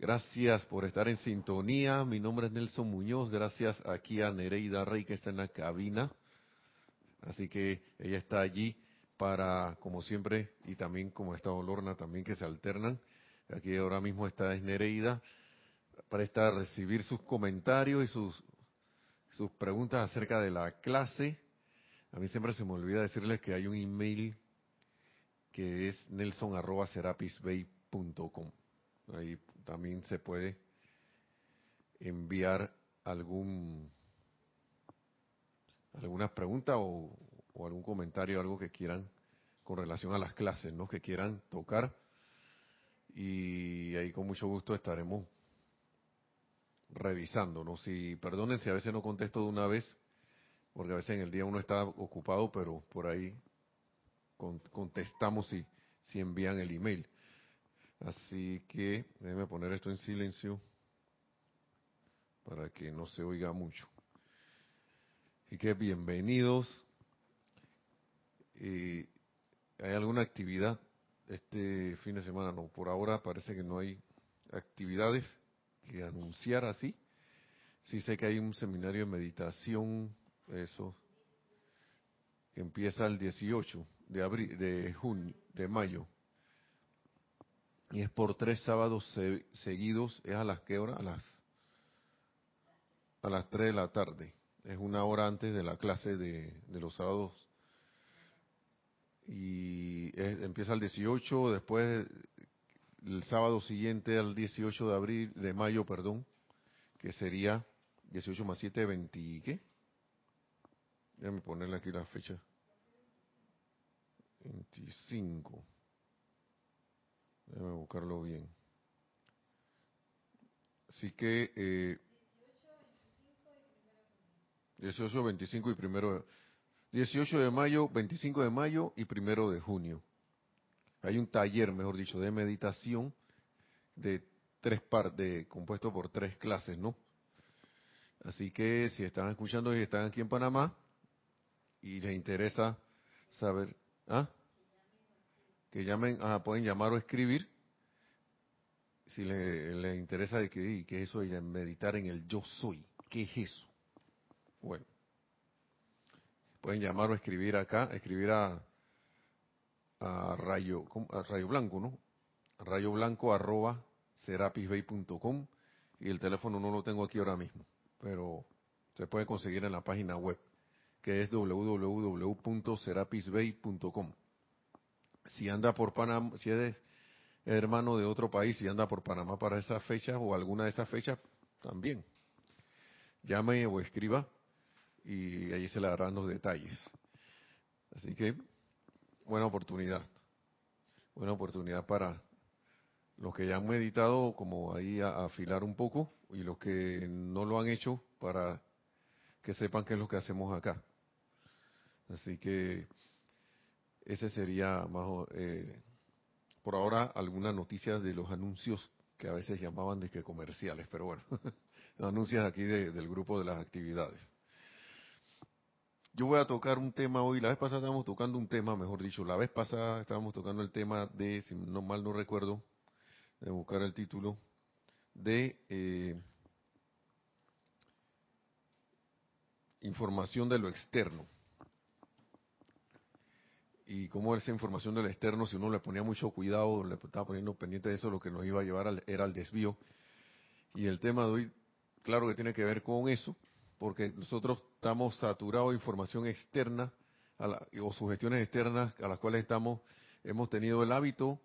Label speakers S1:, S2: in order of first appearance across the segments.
S1: Gracias por estar en sintonía. Mi nombre es Nelson Muñoz. Gracias aquí a Nereida Rey que está en la cabina. Así que ella está allí para, como siempre, y también como está Olorna también que se alternan. Aquí ahora mismo está Nereida para estar recibir sus comentarios y sus sus preguntas acerca de la clase. A mí siempre se me olvida decirles que hay un email que es nelson@serapisbay.com. Ahí también se puede enviar algún algunas preguntas o, algún comentario, algo que quieran con relación a las clases, ¿no? Que quieran tocar. Y ahí con mucho gusto estaremos revisando, ¿no? Si, perdonen si a veces no contesto de una vez, porque a veces en el día uno está ocupado, pero por ahí contestamos si, si envían el email. Así que déjenme poner esto en silencio para que no se oiga mucho. Y que bienvenidos. ¿Hay alguna actividad este fin de semana? No, por ahora parece que no hay actividades que anunciar así. Sí sé que hay un seminario de meditación, eso, que empieza el 18 de abril, de junio, de mayo y es por tres sábados seguidos, es a las qué hora? A las a las 3 de la tarde. Es una hora antes de la clase de, los sábados. Y empieza el 18, después el sábado siguiente al 18 de abril, de mayo, perdón, que sería 18 más 7, 20, ¿qué? Déjame ponerle aquí la fecha. 25. Déjame buscarlo bien. Así que eh, 18, 25 y primero 18 de mayo, 25 de mayo y primero de junio. Hay un taller, mejor dicho, de meditación de tres partes, compuesto por tres clases, ¿no? Así que si están escuchando y están aquí en Panamá y les interesa saber, ¿ah? Que llamen, ah, pueden llamar o escribir si les le interesa de que, qué es eso de meditar en el yo soy, ¿qué es eso? Bueno, pueden llamar o escribir acá, escribir a, a rayo, a rayo blanco, ¿no? rayo blanco arroba serapisbay.com y el teléfono no lo tengo aquí ahora mismo, pero se puede conseguir en la página web que es www.serapisbay.com si anda por Panamá, si es hermano de otro país y anda por Panamá para esa fecha o alguna de esas fechas, también. Llame o escriba y ahí se le darán los detalles. Así que, buena oportunidad. Buena oportunidad para los que ya han meditado, como ahí a, afilar un poco, y los que no lo han hecho, para que sepan qué es lo que hacemos acá. Así que ese sería más, eh, por ahora algunas noticias de los anuncios que a veces llamaban de que comerciales, pero bueno, anuncios aquí del grupo de las actividades. Yo voy a tocar un tema hoy, la vez pasada estábamos tocando un tema, mejor dicho, la vez pasada estábamos tocando el tema de, si no mal no recuerdo, de buscar el título, de eh, información de lo externo y cómo esa información del externo, si uno le ponía mucho cuidado, le estaba poniendo pendiente de eso, lo que nos iba a llevar era al desvío. Y el tema de hoy, claro que tiene que ver con eso, porque nosotros estamos saturados de información externa o sugestiones externas a las cuales estamos, hemos tenido el hábito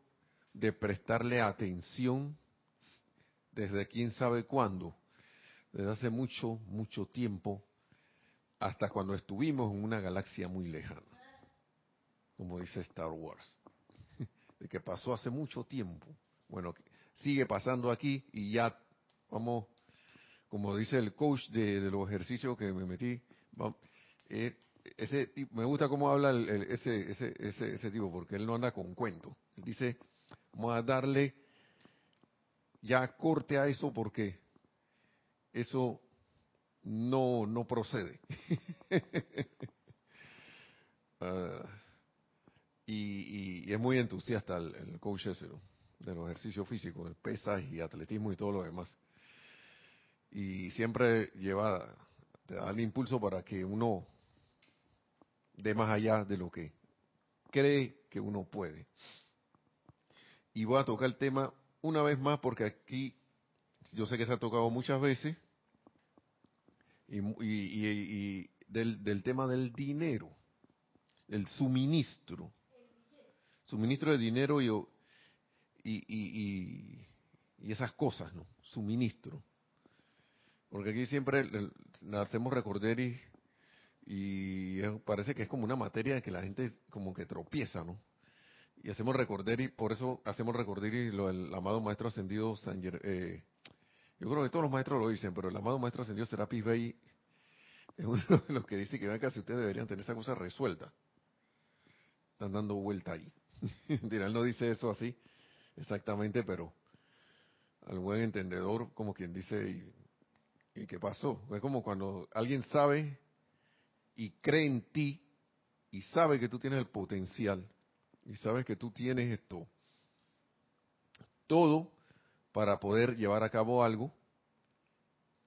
S1: de prestarle atención desde quién sabe cuándo, desde hace mucho, mucho tiempo, hasta cuando estuvimos en una galaxia muy lejana como dice Star Wars, de que pasó hace mucho tiempo. Bueno, sigue pasando aquí y ya vamos como dice el coach de, los ejercicios que me metí, ese me gusta cómo habla ese, ese, ese, ese tipo, porque él no anda con cuento. Dice, vamos a darle ya corte a eso porque eso no, no procede. Ah, y, es muy entusiasta el, coach ese, de los ejercicios físicos, el pesas y atletismo y todo lo demás. Y siempre lleva, te da el impulso para que uno dé más allá de lo que cree que uno puede. Y voy a tocar el tema una vez más porque aquí yo sé que se ha tocado muchas veces y, del, tema del dinero, el suministro, suministro de dinero y, y, esas cosas, ¿no? Suministro. Porque aquí siempre hacemos recordar y, y parece que es como una materia que la gente como que tropieza, ¿no? Y hacemos recordar y por eso hacemos recordar y lo del amado maestro ascendido San, eh, yo creo que todos los maestros lo dicen, pero el amado maestro ascendido Serapis Bey es uno de los que dice que casi ustedes deberían tener esa cosa resuelta. Están dando vuelta ahí. Él no dice eso así exactamente, pero al buen entendedor, como quien dice, ¿y, ¿y qué pasó? Es como cuando alguien sabe y cree en ti y sabe que tú tienes el potencial y sabe que tú tienes esto, todo para poder llevar a cabo algo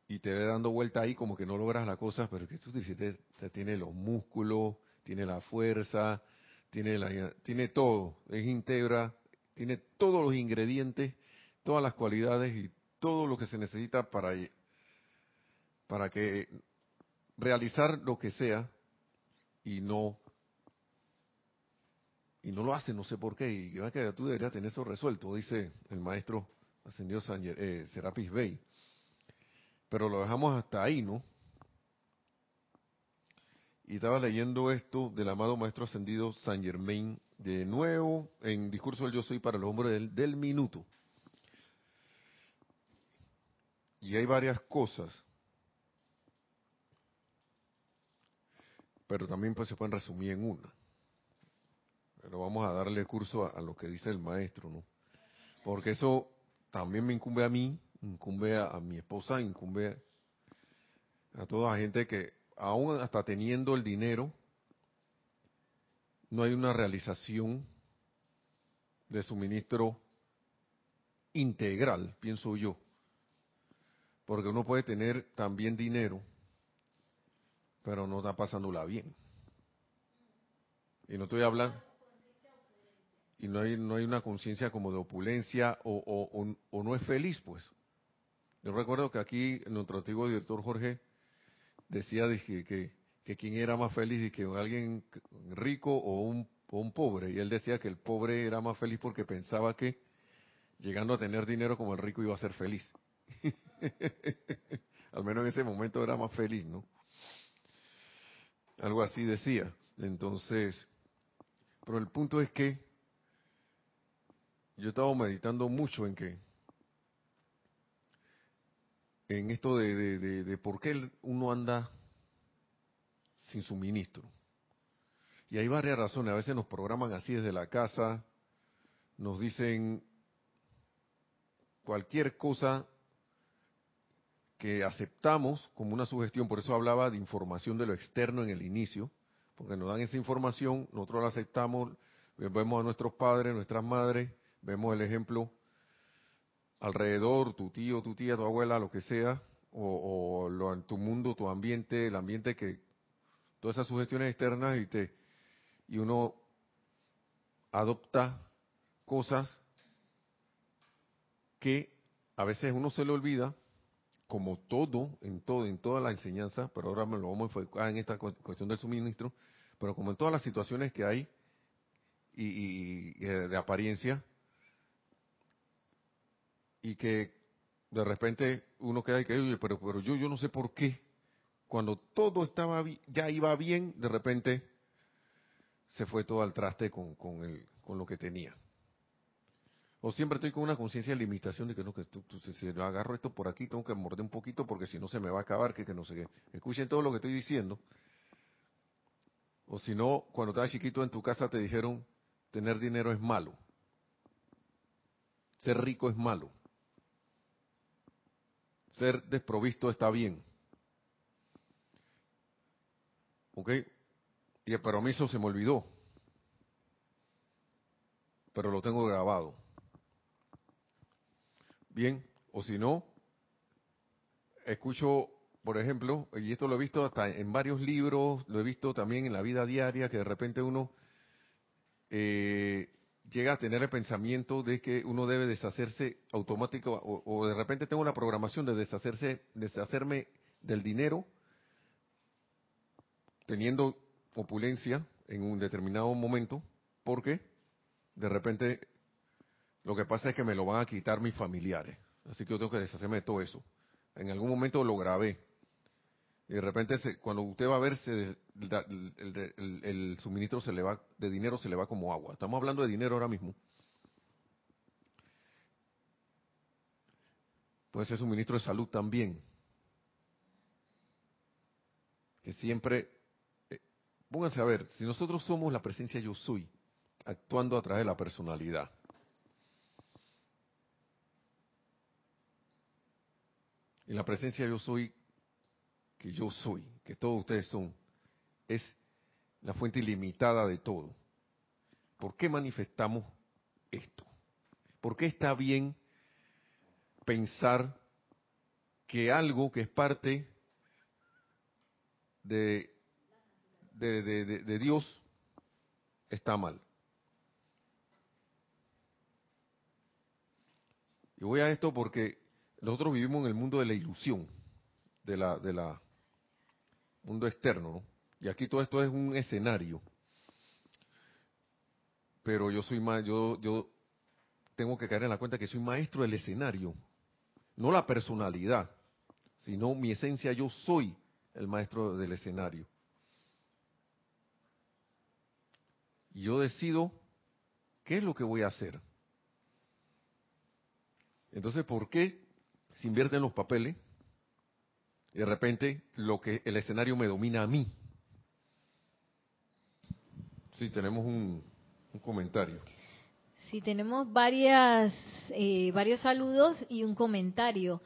S1: y te ve dando vuelta ahí como que no logras la cosa, pero que tú dices, te, tiene los músculos, tiene la fuerza, tiene, la, tiene todo, es íntegra, tiene todos los ingredientes, todas las cualidades y todo lo que se necesita para, para que realizar lo que sea y no y no lo hace, no sé por qué, y que tú deberías tener eso resuelto, dice el maestro ascendió eh, Serapis Bey. Pero lo dejamos hasta ahí, ¿no? Y estaba leyendo esto del amado Maestro Ascendido San Germain de nuevo en Discurso del Yo Soy para el Hombre del, del Minuto. Y hay varias cosas, pero también pues se pueden resumir en una. Pero vamos a darle curso a lo que dice el maestro, ¿no? Porque eso también me incumbe a mí, incumbe a, mi esposa, incumbe a toda la gente que aún hasta teniendo el dinero, no hay una realización de suministro integral, pienso yo. Porque uno puede tener también dinero, pero no está pasándola bien. Y no estoy hablando y no hay, no hay una conciencia como de opulencia o, o, no es feliz, pues. Yo recuerdo que aquí nuestro antiguo director Jorge decía que, que, que quién era más feliz y que alguien rico o un, o un pobre. Y él decía que el pobre era más feliz porque pensaba que llegando a tener dinero como el rico iba a ser feliz. Al menos en ese momento era más feliz, ¿no? Algo así decía. Entonces, pero el punto es que yo estaba meditando mucho en que, en esto de, de, por qué uno anda sin suministro. Y hay varias razones. A veces nos programan así desde la casa, nos dicen cualquier cosa que aceptamos como una sugestión, por eso hablaba de información de lo externo en el inicio, porque nos dan esa información, nosotros la aceptamos, vemos a nuestros padres, nuestras madres, Vemos el ejemplo alrededor, tu tío, tu tía, tu abuela, lo que sea, o, lo, en tu mundo, tu ambiente, el ambiente que, todas esas sugestiones externas y te, y uno adopta cosas que a veces uno se le olvida, como todo, en todo, en toda la enseñanza, pero ahora me lo vamos a enfocar en esta cuestión del suministro, pero como en todas las situaciones que hay y, y eh, de apariencia, y que de repente uno queda y que, pero, pero yo, yo no sé por qué. Cuando todo estaba ya iba bien, de repente se fue todo al traste con, con, el, con lo que tenía. O siempre estoy con una conciencia de limitación de que no, que esto- si si agarro esto por aquí tengo que morder un poquito porque si no se me va a acabar, que, que no sé qué. Escuchen todo lo que estoy diciendo. O si no, cuando estabas chiquito en tu casa te dijeron, tener dinero es malo. Ser rico es malo. Ser desprovisto está bien. ¿Ok? Y mí eso se me olvidó. Pero lo tengo grabado. Bien, o si no, escucho, por ejemplo, y esto lo he visto hasta en varios libros, lo he visto también en la vida diaria, que de repente uno eh, llega a tener el pensamiento de que uno debe deshacerse automático, o, de repente tengo una programación de deshacerse, deshacerme del dinero, teniendo opulencia en un determinado momento, porque de repente lo que pasa es que me lo van a quitar mis familiares. Así que yo tengo que deshacerme de todo eso. En algún momento lo grabé. Y de repente, cuando usted va a ver, el suministro se le va, de dinero se le va como agua. Estamos hablando de dinero ahora mismo. Puede ser suministro de salud también. Que siempre, eh, pónganse a ver, si nosotros somos la presencia yo soy, actuando a través de la personalidad, Y la presencia yo soy, que yo soy, que todos ustedes son, es la fuente ilimitada de todo. ¿Por qué manifestamos esto? ¿Por qué está bien pensar que algo que es parte de, de, de- de- Dios está mal? Y voy a esto porque nosotros vivimos en el mundo de la ilusión, de la, de la mundo externo, ¿no? Y aquí todo esto es un escenario. Pero yo soy más, yo, yo tengo que caer en la cuenta que soy maestro del escenario, no la personalidad, sino mi esencia, yo soy el maestro del escenario. Y yo decido qué es lo que voy a hacer. Entonces, ¿por qué se invierten los papeles de repente lo que el escenario me domina a mí? Sí, tenemos un, un comentario.
S2: Sí, tenemos varias, eh, varios saludos y un comentario.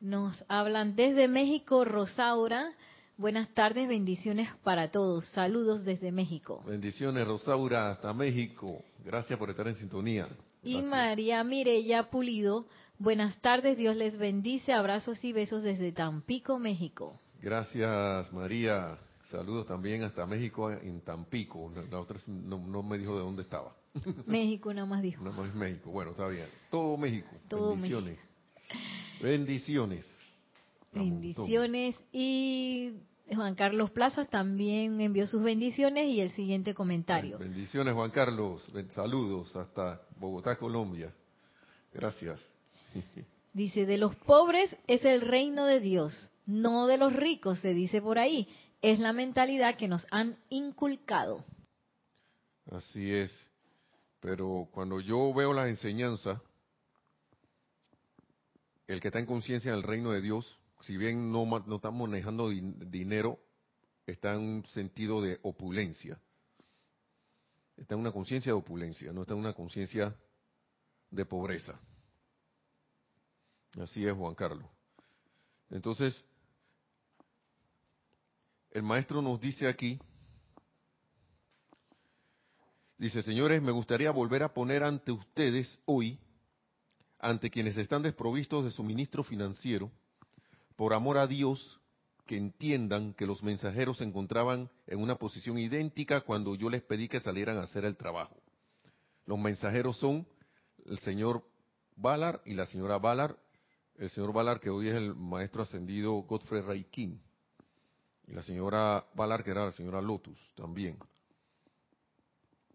S2: Nos hablan desde México, Rosaura. Buenas tardes, bendiciones para todos. Saludos desde México.
S1: Bendiciones, Rosaura, hasta México. Gracias por estar en sintonía.
S2: Y. María Mirella Pulido. Buenas tardes, Dios les bendice. Abrazos y besos desde Tampico, México.
S1: Gracias, María. Saludos también hasta México, en Tampico. La- otra no, no me dijo de dónde estaba.
S2: México nada más dijo.
S1: No es México. Bueno, está bien. Todo México.
S2: Todo
S1: Bendiciones. Bendiciones. A montón.
S2: Bendiciones. Y Juan Carlos Plazas también envió sus bendiciones y el siguiente comentario.
S1: Bendiciones, Juan Carlos. Saludos hasta Bogotá, Colombia. Gracias.
S2: Dice, de los pobres es el reino de Dios, no de los ricos, se dice por ahí. Es la mentalidad que nos han inculcado.
S1: Así es. Pero cuando yo veo las enseñanzas, el que está en conciencia del reino de Dios, si bien no, no está manejando din- dinero, está en un sentido de opulencia. Está en una conciencia de opulencia, no está en una conciencia de pobreza. Así es, Juan Carlos. Entonces, el maestro nos dice aquí, Dice, señores, me gustaría volver a poner ante ustedes hoy, ante quienes están desprovistos de suministro financiero, por amor a Dios, que entiendan que los mensajeros se encontraban en una posición idéntica cuando yo les pedí que salieran a hacer el trabajo. Los mensajeros son el señor Ballard y la señora Ballard, el señor Ballard que hoy es el maestro ascendido Godfrey Ray King, y la señora Ballard que era la señora Lotus también.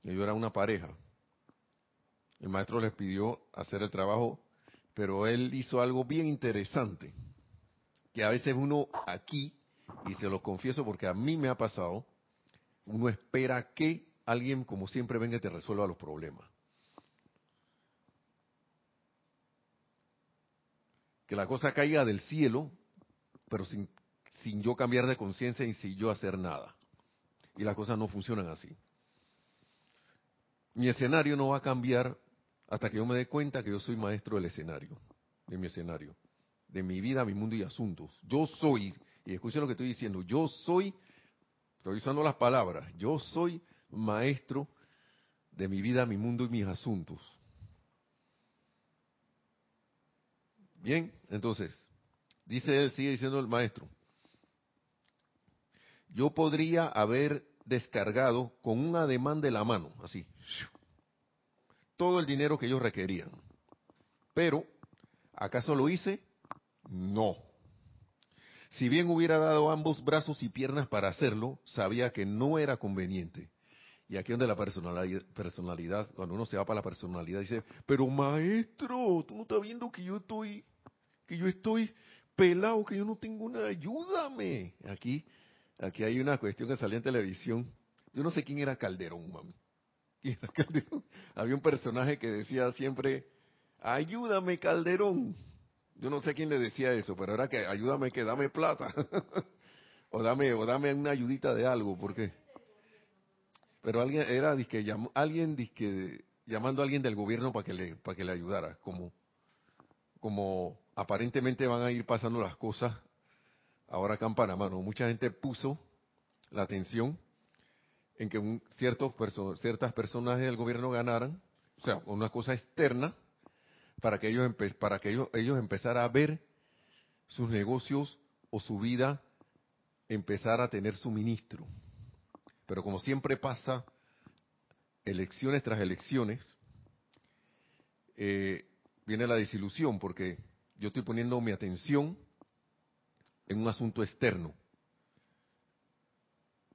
S1: Ellos eran una pareja. El maestro les pidió hacer el trabajo, pero él hizo algo bien interesante, que a veces uno aquí, y se lo confieso porque a mí me ha pasado, uno espera que alguien como siempre venga y te resuelva los problemas. Que la cosa caiga del cielo, pero sin, sin yo cambiar de conciencia y sin yo hacer nada. Y las cosas no funcionan así. Mi escenario no va a cambiar hasta que yo me dé cuenta que yo soy maestro del escenario, de mi escenario, de mi vida, mi mundo y asuntos. Yo soy, y escuchen lo que estoy diciendo, yo soy, estoy usando las palabras, yo soy maestro de mi vida, mi mundo y mis asuntos. Bien, entonces, dice él, sigue diciendo el maestro, yo podría haber descargado con un ademán de la mano, así, todo el dinero que ellos requerían. Pero, ¿acaso lo hice? No. Si bien hubiera dado ambos brazos y piernas para hacerlo, sabía que no era conveniente. Y aquí donde la personalidad, personalidad, cuando uno se va para la personalidad, dice, pero maestro, tú no estás viendo que yo estoy, que yo estoy pelado, que yo no tengo nada, ayúdame. Aquí, aquí hay una cuestión que salía en televisión. Yo no sé quién era Calderón, mami. Había un personaje que decía siempre, ayúdame Calderón. Yo no sé quién le decía eso, pero era que ayúdame que dame plata. o dame o dame una ayudita de algo, porque pero alguien era disque, alguien disque, llamando a alguien del gobierno para que le para que le ayudara, como como aparentemente van a ir pasando las cosas ahora acá en Panamá, Mucha gente puso la atención en que un, ciertos ciertas personas del gobierno ganaran, o sea, una cosa externa, para que ellos para que ellos, ellos empezaran a ver sus negocios o su vida empezar a tener suministro. Pero como siempre pasa, elecciones tras elecciones, eh, viene la desilusión porque yo estoy poniendo mi atención en un asunto externo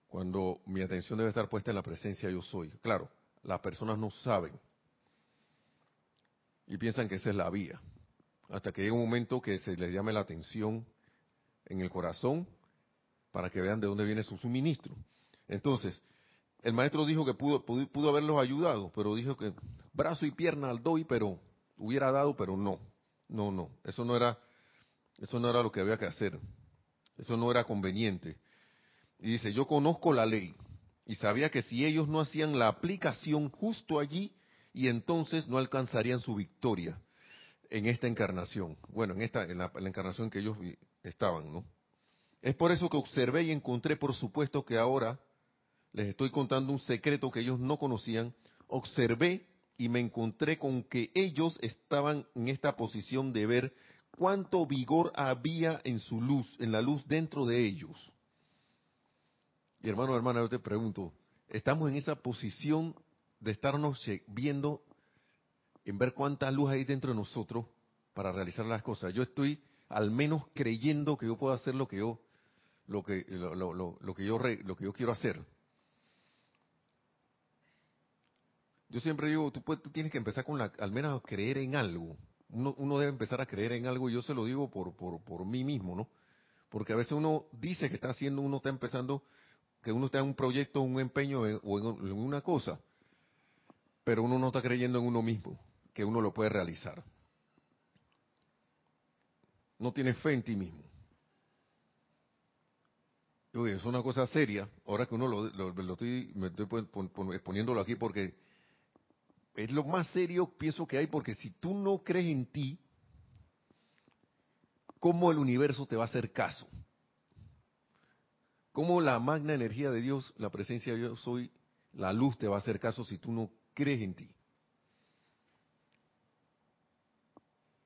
S1: cuando mi atención debe estar puesta en la presencia yo soy. Claro, las personas no saben y piensan que esa es la vía, hasta que llega un momento que se les llame la atención en el corazón para que vean de dónde viene su suministro. Entonces, el maestro dijo que pudo, pudo, haberlos ayudado, pero dijo que brazo y pierna al doy, pero hubiera dado, pero no, no, no, eso no era, eso no era lo que había que hacer, eso no era conveniente. Y dice, yo conozco la ley y sabía que si ellos no hacían la aplicación justo allí, y entonces no alcanzarían su victoria en esta encarnación. Bueno, en esta, en la, encarnación que ellos estaban, ¿no? Es por eso que observé y encontré, por supuesto, que ahora les estoy contando un secreto que ellos no conocían. Observé y me encontré con que ellos estaban en esta posición de ver cuánto vigor había en su luz, en la luz dentro de ellos. Y hermano, hermana, yo te pregunto, ¿estamos en esa posición de estarnos viendo en ver cuánta luz hay dentro de nosotros para realizar las cosas? Yo estoy al menos creyendo que yo puedo hacer lo que yo lo que lo, que yo lo que yo quiero hacer. Yo siempre digo, tú, tú tienes que empezar con la, al menos creer en algo. Uno, uno, debe empezar a creer en algo y yo se lo digo por, por, por mí mismo, ¿no? Porque a veces uno dice que está haciendo, uno está empezando que uno está en un proyecto, un empeño o en una cosa, pero uno no está creyendo en uno mismo, que uno lo puede realizar. No tiene fe en ti mismo. es una cosa seria, ahora que uno lo, estoy, me estoy poniéndolo aquí porque es lo más serio pienso que hay, porque si tú no crees en ti, ¿cómo el universo te va a hacer caso? ¿Cómo la magna energía de Dios, la presencia de Dios, soy, la luz te va a hacer caso si tú no crees en ti?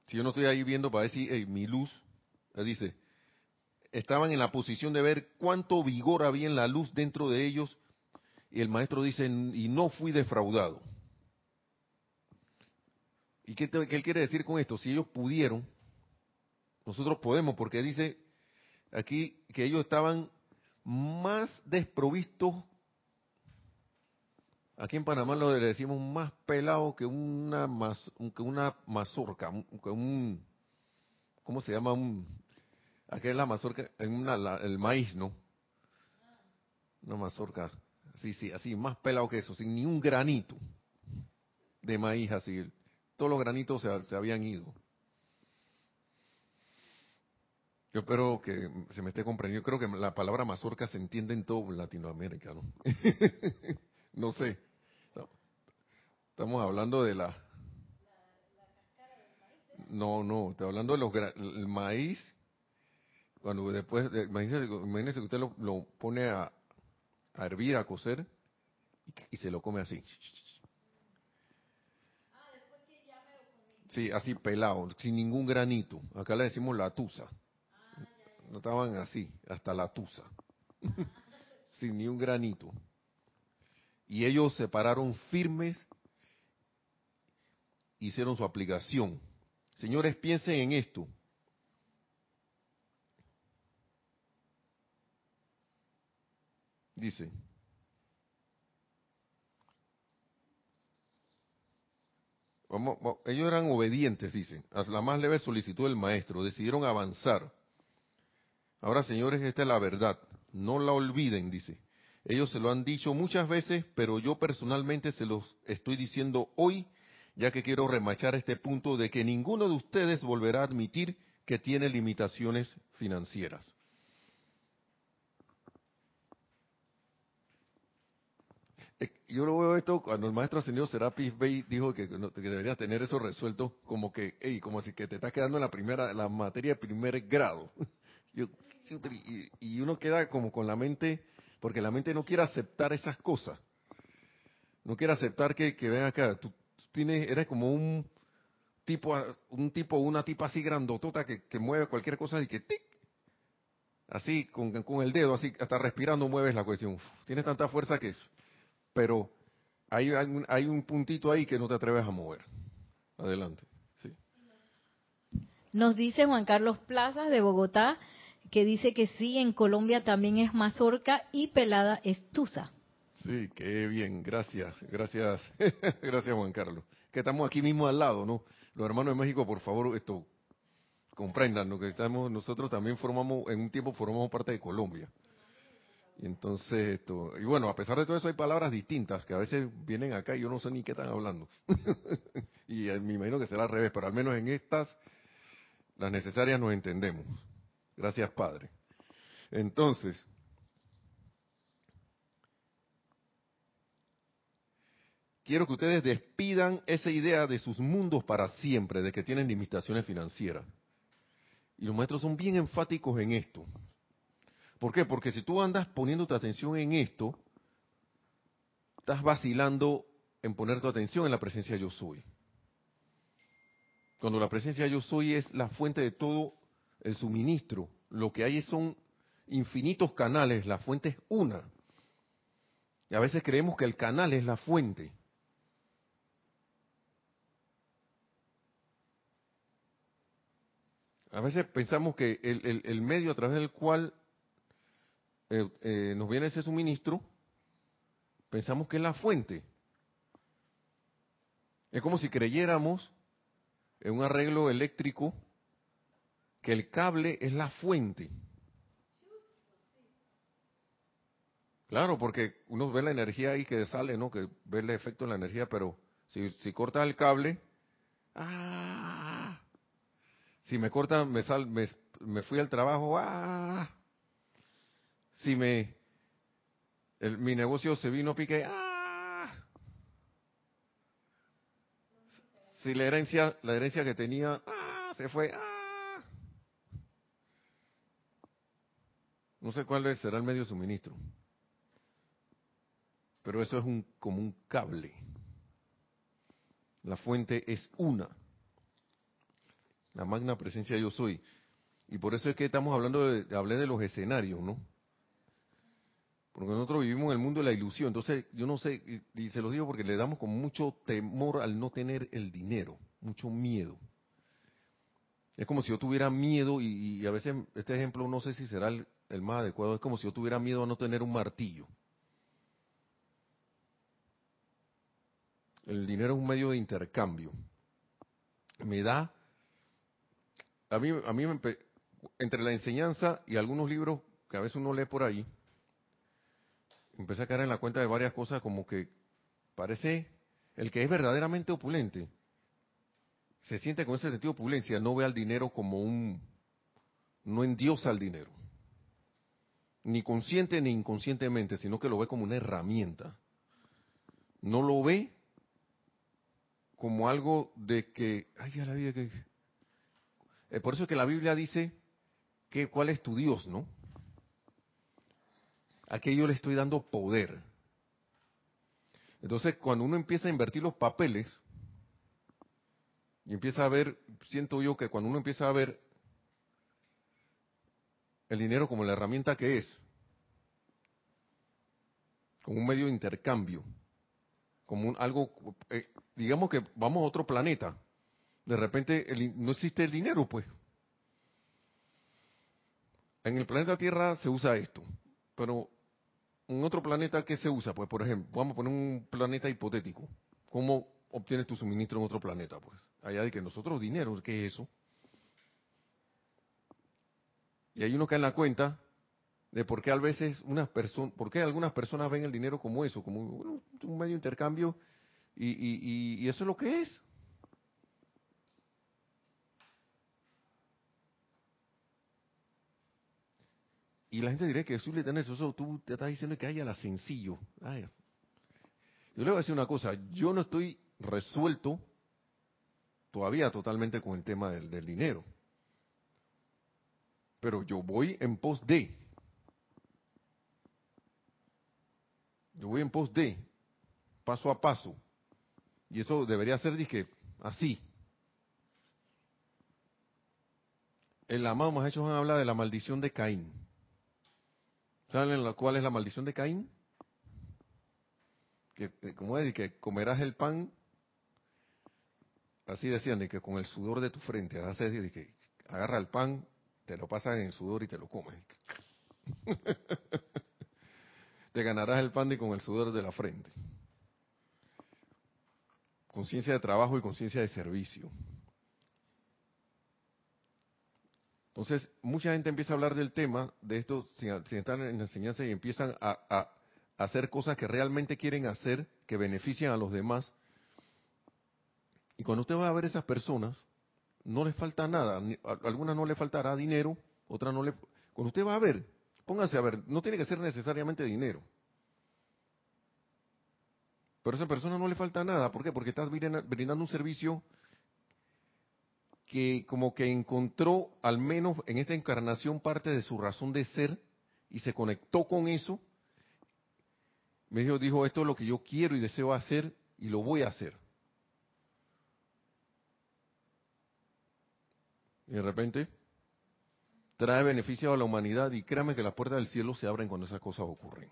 S1: Si yo no estoy ahí viendo para decir, mi luz, dice, estaban en la posición de ver cuánto vigor había en la luz dentro de ellos, y el maestro dice, y no fui defraudado. ¿Y qué, qué él quiere decir con esto? Si ellos pudieron, nosotros podemos, porque dice aquí que ellos estaban más desprovistos, aquí en Panamá lo decimos más pelado que una, que una mazorca, un, ¿cómo se llama? Un, aquí es la mazorca, una, el maíz, ¿no? Una mazorca, sí, sí, así, más pelado que eso, sin ni un granito de maíz así. Todos los granitos se, habían ido. Yo espero que se me esté comprendiendo. Creo que la palabra mazorca se entiende en todo Latinoamérica, ¿no? no sé. Estamos hablando de la... No, no, estoy hablando de maíz. Cuando después, imagínese, que usted lo, pone a, hervir, a cocer, y, se lo come así. Sí, así pelado, sin ningún granito. Acá le decimos la tusa. No estaban así, hasta la tusa. sin ni un granito. Y ellos se pararon firmes hicieron su aplicación. Señores, piensen en esto. Dice, ellos eran obedientes, dicen, a la más leve solicitud del maestro, decidieron avanzar. Ahora, señores, esta es la verdad, no la olviden, dice. Ellos se lo han dicho muchas veces, pero yo personalmente se los estoy diciendo hoy ya que quiero remachar este punto de que ninguno de ustedes volverá a admitir que tiene limitaciones financieras. Yo lo veo esto cuando el maestro ascendido Serapis Bey dijo que, debería tener eso resuelto como que, hey, como si que te estás quedando en la primera, la materia de primer grado. y, uno queda como con la mente, porque la mente no quiere aceptar esas cosas. No quiere aceptar que, que ven acá, tú, eres como un tipo, un tipo, una tipa así grandotota que, que mueve cualquier cosa y que así con, con, el dedo, así hasta respirando mueves la cuestión. tienes tanta fuerza que, pero hay, hay, un, hay un puntito ahí que no te atreves a mover. Adelante. Sí.
S2: Nos dice Juan Carlos Plazas de Bogotá que dice que sí, en Colombia también es mazorca y pelada estusa.
S1: Sí, qué bien, gracias, gracias, gracias Juan Carlos. Que estamos aquí mismo al lado, ¿no? Los hermanos de México, por favor, esto, comprendan, lo que estamos, nosotros también formamos, en un tiempo formamos parte de Colombia. Y entonces esto, y bueno, a pesar de todo eso hay palabras distintas que a veces vienen acá y yo no sé ni qué están hablando. y me imagino que será al revés, pero al menos en estas, las necesarias nos entendemos. Gracias, Padre. Entonces, quiero que ustedes despidan esa idea de sus mundos para siempre, de que tienen limitaciones financieras. Y los maestros son bien enfáticos en esto. ¿Por qué? Porque si tú andas poniendo tu atención en esto, estás vacilando en poner tu atención en la presencia yo soy. Cuando la presencia yo soy es la fuente de todo el suministro, lo que hay son infinitos canales, la fuente es una. Y a veces creemos que el canal es la fuente. A veces pensamos que el, medio a través del cual eh, eh, nos viene ese suministro, pensamos que es la fuente. Es como si creyéramos en un arreglo eléctrico que el cable es la fuente. Claro, porque uno ve la energía ahí que sale, ¿no? Que ve el efecto de la energía, pero si, si cortas el cable, ¡ah! Si me cortan, me, sal, me, fui al trabajo, ¡ah! Si me, mi negocio se vino a pique, ¡ah! Si la herencia, la herencia que tenía, ¡ah! Se fue, ¡ah! No sé cuál será el medio de suministro. Pero eso es un, como un cable. La fuente es una la magna presencia yo soy. Y por eso es que estamos hablando de, hablé de los escenarios, ¿no? Porque nosotros vivimos en el mundo de la ilusión. Entonces, yo no sé, y, se los digo porque le damos con mucho temor al no tener el dinero, mucho miedo. Es como si yo tuviera miedo, y, a veces este ejemplo no sé si será el, más adecuado, es como si yo tuviera miedo a no tener un martillo. El dinero es un medio de intercambio. Me da a mí, a mí entre la enseñanza y algunos libros que a veces uno lee por ahí, empecé a caer en la cuenta de varias cosas como que parece el que es verdaderamente opulente, se siente con ese sentido de opulencia, no ve al dinero como un, no endiosa al dinero, ni consciente ni inconscientemente, sino que lo ve como una herramienta. No lo ve como algo de que, ay, ya la vida que... Eh, por eso es que la Biblia dice que cuál es tu Dios, ¿no? A que yo le estoy dando poder. Entonces, cuando uno empieza a invertir los papeles, y empieza a ver, siento yo que cuando uno empieza a ver el dinero como la herramienta que es, como un medio de intercambio, como un, algo, eh, digamos que vamos a otro planeta, de repente no existe el dinero, pues. En el planeta Tierra se usa esto, pero en otro planeta, ¿qué se usa? Pues, por ejemplo, vamos a poner un planeta hipotético. ¿Cómo obtienes tu suministro en otro planeta? Pues, allá de que nosotros dinero, ¿qué es eso? Y ahí uno cae en la cuenta de por qué a veces unas personas, por qué algunas personas ven el dinero como eso, como un, medio de intercambio, y, y eso es lo que es. Y la gente dirá que suele tener eso, tú te estás diciendo que haya la sencillo. Yo le voy a decir una cosa, yo no estoy resuelto todavía totalmente con el tema del, dinero. Pero yo voy en pos de. Yo voy en pos de, paso a paso. Y eso debería ser, dije, así. El amado más hecho habla de la maldición de Caín. ¿Saben cuál es la maldición de Caín? Que, eh, como es, que comerás el pan, así decían, de que con el sudor de tu frente, así de que agarra el pan, te lo pasas en el sudor y te lo comes. te ganarás el pan y con el sudor de la frente. Conciencia de trabajo y conciencia de servicio. Entonces, mucha gente empieza a hablar del tema, de esto, si están en la enseñanza y empiezan a, hacer cosas que realmente quieren hacer, que benefician a los demás. Y cuando usted va a ver esas personas, no les falta nada. Algunas no le faltará dinero, otras no le... Cuando usted va a ver, póngase a ver, no tiene que ser necesariamente dinero. Pero a esa persona no le falta nada. ¿Por qué? Porque estás brindando un servicio que como que encontró, al menos en esta encarnación, parte de su razón de ser y se conectó con eso. Me dijo, dijo, esto es lo que yo quiero y deseo hacer y lo voy a hacer. Y de repente trae beneficio a la humanidad y créame que las puertas del cielo se abren cuando esas cosas ocurren.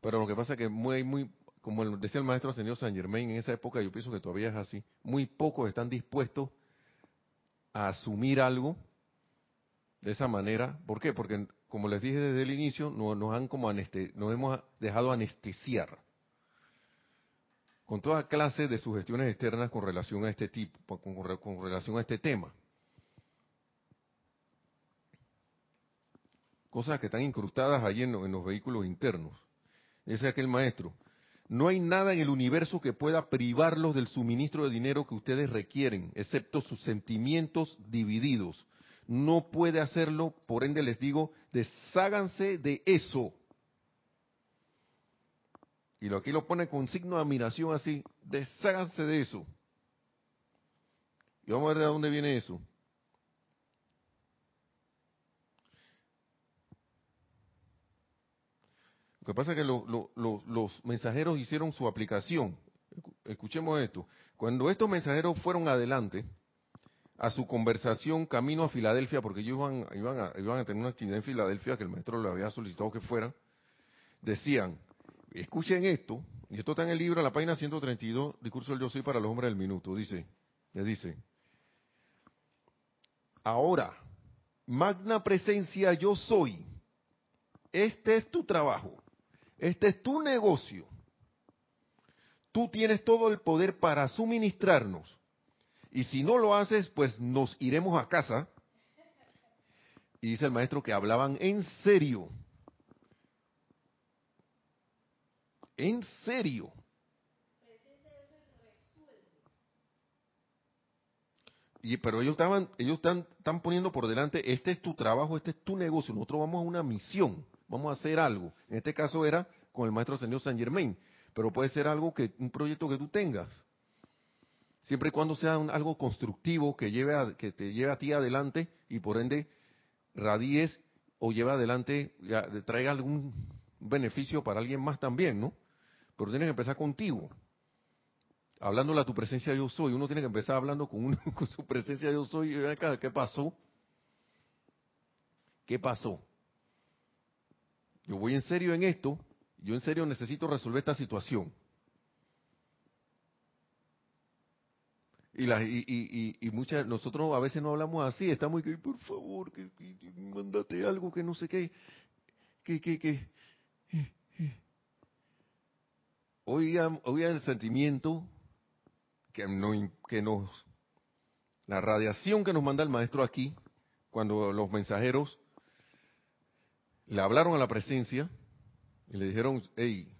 S1: Pero lo que pasa es que muy, muy, como decía el maestro señor San Germain en esa época, yo pienso que todavía es así, muy pocos están dispuestos a asumir algo de esa manera. ¿Por qué? Porque, como les dije desde el inicio, nos, han como nos hemos dejado anestesiar con toda clase de sugestiones externas con relación a este tipo, con, relación a este tema. Cosas que están incrustadas allí en, los vehículos internos. Ese es aquel maestro. No hay nada en el universo que pueda privarlos del suministro de dinero que ustedes requieren, excepto sus sentimientos divididos. No puede hacerlo, por ende les digo, desháganse de eso. Y aquí lo pone con signo de admiración así, desháganse de eso. Y vamos a ver de dónde viene eso. Lo que pasa es que los mensajeros hicieron su aplicación. Escuchemos esto. Cuando estos mensajeros fueron adelante a su conversación camino a Filadelfia, porque ellos iban, iban, a, iban a tener una actividad en Filadelfia que el maestro le había solicitado que fueran, decían, escuchen esto, y esto está en el libro, en la página 132, Discurso del Yo Soy para los Hombres del Minuto, dice, le dice, ahora, magna presencia yo soy, este es tu trabajo, este es tu negocio. Tú tienes todo el poder para suministrarnos. Y si no lo haces, pues nos iremos a casa. Y dice el maestro que hablaban en serio. En serio. y, pero ellos estaban, ellos están, están poniendo por delante, este es tu trabajo, este es tu negocio, nosotros vamos a una misión, vamos a hacer algo. En este caso era con el maestro señor Saint Germain, pero puede ser algo que, un proyecto que tú tengas. Siempre y cuando sea algo constructivo que lleve a, que te lleve a ti adelante y por ende radíes o lleve adelante, traiga algún beneficio para alguien más también, ¿no? Pero tienes que empezar contigo hablándole a tu presencia yo soy. Uno tiene que empezar hablando con, uno, con su presencia yo soy. ¿Qué pasó? ¿Qué pasó? Yo voy en serio en esto. Yo en serio necesito resolver esta situación. Y, la, y, y, y, muchas, nosotros a veces no hablamos así, estamos que, por favor, que, mandate algo que no sé qué, que, que, que. Oigan, oigan el sentimiento que, que nos, la radiación que nos manda el maestro aquí, cuando los mensajeros le hablaron a la presencia y le dijeron, hey,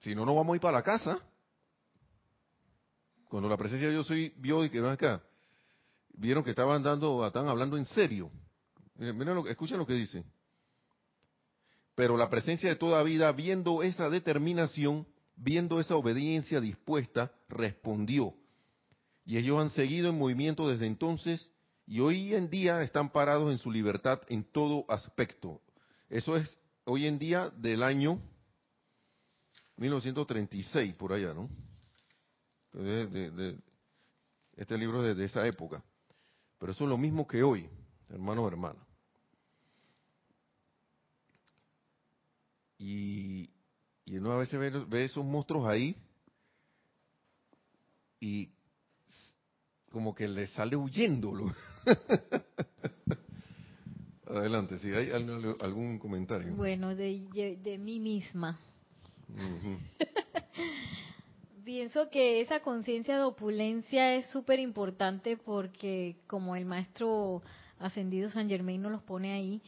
S1: si no, no vamos a ir para la casa. Cuando la presencia de yo soy vio y que van acá, vieron que estaban dando, estaban hablando en serio. Miren lo, escuchen lo que dice. Pero la presencia de toda vida, viendo esa determinación, viendo esa obediencia dispuesta, respondió. Y ellos han seguido en movimiento desde entonces y hoy en día están parados en su libertad en todo aspecto. Eso es hoy en día del año 1936, por allá, ¿no? este libro es de esa época. Pero eso es lo mismo que hoy, hermano hermana. Y y uno a veces ve, esos monstruos ahí y como que le sale huyendo. Adelante, si hay algún comentario.
S2: Bueno, de, de, mí misma. Pienso que esa conciencia de opulencia es súper importante porque como el maestro ascendido San Germain nos los pone ahí,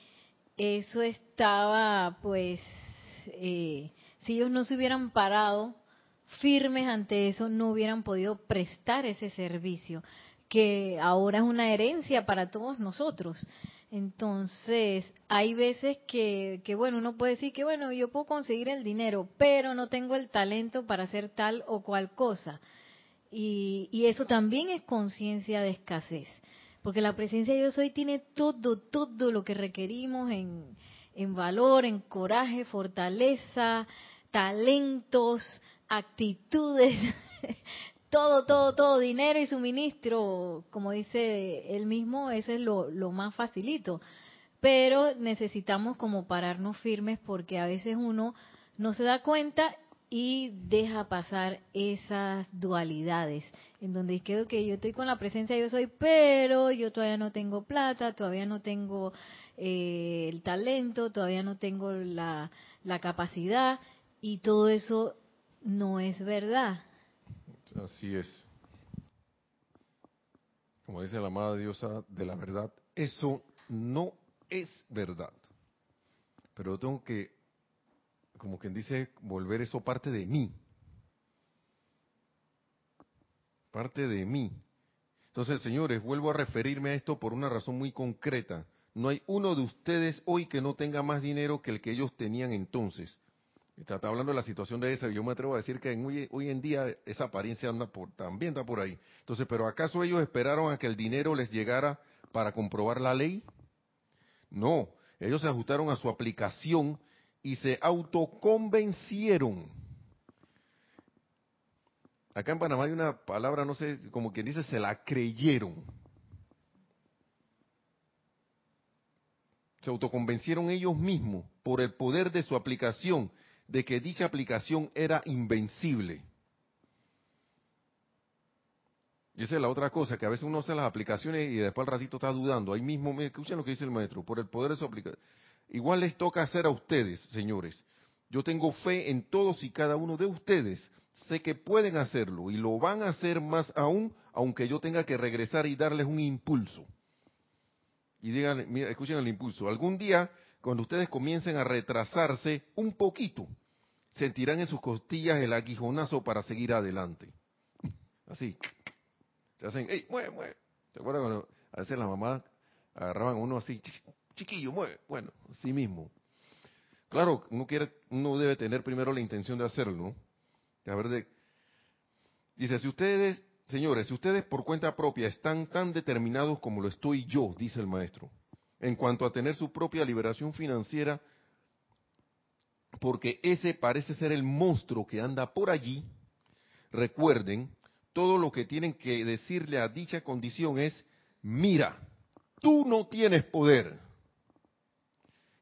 S2: eso estaba pues eh, si ellos no se hubieran parado firmes ante eso, no hubieran podido prestar ese servicio, que ahora es una herencia para todos nosotros. Entonces, hay veces que, que, bueno, uno puede decir que, bueno, yo puedo conseguir el dinero, pero no tengo el talento para hacer tal o cual cosa. Y, y eso también es conciencia de escasez, porque la presencia de Dios hoy tiene todo, todo lo que requerimos en, en valor, en coraje, fortaleza, talentos, actitudes, todo, todo, todo, dinero y suministro, como dice él mismo, eso es lo, lo más facilito. Pero necesitamos como pararnos firmes porque a veces uno no se da cuenta y deja pasar esas dualidades, en donde quedo que yo estoy con la presencia yo soy, pero yo todavía no tengo plata, todavía no tengo eh, el talento, todavía no tengo la, la capacidad, y todo eso no es verdad.
S1: Así es. Como dice la amada diosa de la verdad, eso no es verdad. Pero tengo que, como quien dice, volver eso parte de mí. Parte de mí. Entonces, señores, vuelvo a referirme a esto por una razón muy concreta. No hay uno de ustedes hoy que no tenga más dinero que el que ellos tenían entonces. Está, hablando de la situación de esa, y yo me atrevo a decir que hoy, en día esa apariencia también está por ahí. Entonces, ¿pero acaso ellos esperaron a que el dinero les llegara para comprobar la ley? No, ellos se ajustaron a su aplicación y se autoconvencieron. Acá en Panamá hay una palabra, no sé, como quien dice, se la creyeron. Se autoconvencieron ellos mismos por el poder de su aplicación de que dicha aplicación era invencible. Y esa es la otra cosa, que a veces uno hace las aplicaciones y después al ratito está dudando. Ahí mismo, escuchen lo que dice el maestro, por el poder de su aplicación. Igual les toca hacer a ustedes, señores. Yo tengo fe en todos y cada uno de ustedes. Sé que pueden hacerlo y lo van a hacer más aún, aunque yo tenga que regresar y darles un impulso. Y digan, escuchen el impulso. Algún día cuando ustedes comiencen a retrasarse un poquito, sentirán en sus costillas el aguijonazo para seguir adelante. Así. te hacen, ¡ey, mueve, mueve! ¿Te acuerdas cuando a veces las mamás agarraban a uno así, chiquillo, mueve? Bueno, así mismo. Claro, uno, quiere, uno debe tener primero la intención de hacerlo, ¿no? A ver, dice, si ustedes, señores, si ustedes por cuenta propia están tan determinados como lo estoy yo, dice el maestro, en cuanto a tener su propia liberación financiera, porque ese parece ser el monstruo que anda por allí, recuerden, todo lo que tienen que decirle a dicha condición es, mira, tú no tienes poder.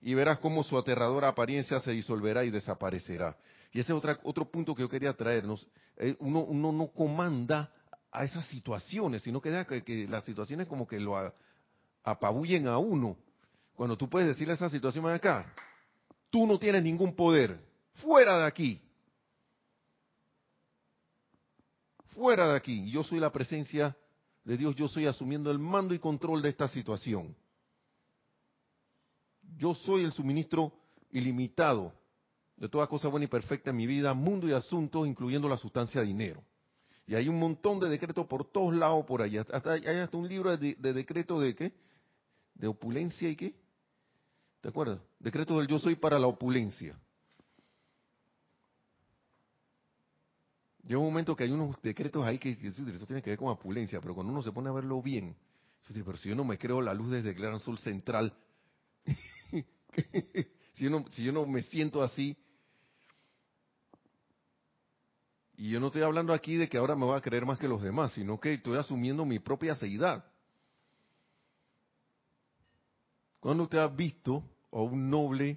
S1: Y verás cómo su aterradora apariencia se disolverá y desaparecerá. Y ese es otra, otro punto que yo quería traernos. Eh, uno, uno no comanda a esas situaciones, sino que que, las situaciones como que lo apabullen a uno. Cuando tú puedes decirle a esa situación de acá, tú no tienes ningún poder, fuera de aquí. Fuera de aquí. Yo soy la presencia de Dios, yo soy asumiendo el mando y control de esta situación. Yo soy el suministro ilimitado de toda cosa buena y perfecta en mi vida, mundo y asuntos, incluyendo la sustancia dinero. Y hay un montón de decretos por todos lados por allá. Hasta, hay hasta un libro de, de decreto de qué? De opulencia y qué? ¿Te acuerdas? Decreto del yo soy para la opulencia. Llega un momento que hay unos decretos ahí que, que esto tiene que ver con opulencia, pero cuando uno se pone a verlo bien, pero si yo no me creo la luz desde el gran sol central, si, yo no, si yo no me siento así, y yo no estoy hablando aquí de que ahora me voy a creer más que los demás, sino que estoy asumiendo mi propia seidad. Cuando usted ha visto a un noble,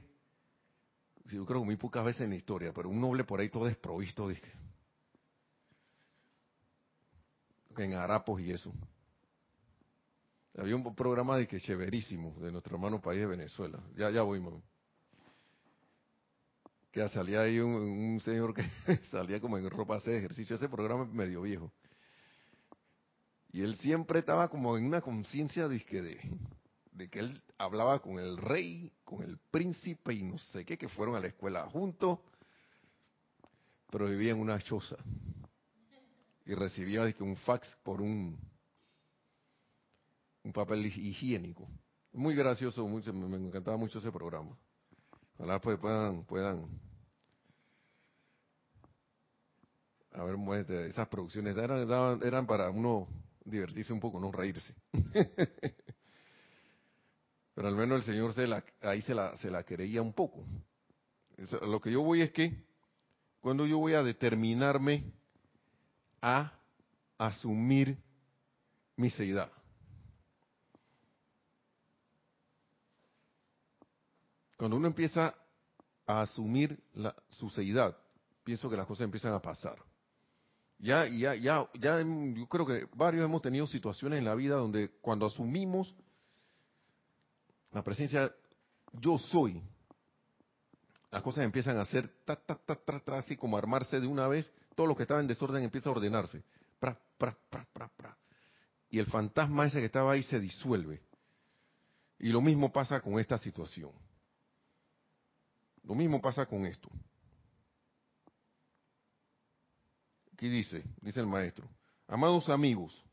S1: yo creo que muy pocas veces en la historia, pero un noble por ahí todo desprovisto, dije, en harapos y eso. Había un programa de que chéverísimo de nuestro hermano país de Venezuela. Ya, ya voy, Que salía ahí un, señor que salía como en ropa de ejercicio. Ese programa es medio viejo. Y él siempre estaba como en una conciencia de, de que él hablaba con el rey, con el príncipe y no sé qué, que fueron a la escuela juntos, pero vivía en una choza y recibía un fax por un, un papel higiénico. Muy gracioso, me, encantaba mucho ese programa. Ojalá pues puedan, puedan a ver, esas producciones eran, eran para uno divertirse un poco, no reírse. Pero al menos el Señor se la, ahí se la, se la creía un poco. lo que yo voy es que cuando yo voy a determinarme a asumir mi seidad. Cuando uno empieza a asumir la, su seidad, pienso que las cosas empiezan a pasar. Ya, ya, ya, ya, yo creo que varios hemos tenido situaciones en la vida donde cuando asumimos la presencia yo soy, las cosas empiezan a hacer ta, ta, ta, ta, así como armarse de una vez, todo lo que estaba en desorden empieza a ordenarse. Y el fantasma ese que estaba ahí se disuelve. Y lo mismo pasa con esta situación. Lo mismo pasa con esto. Aquí dice, dice el maestro, amados amigos,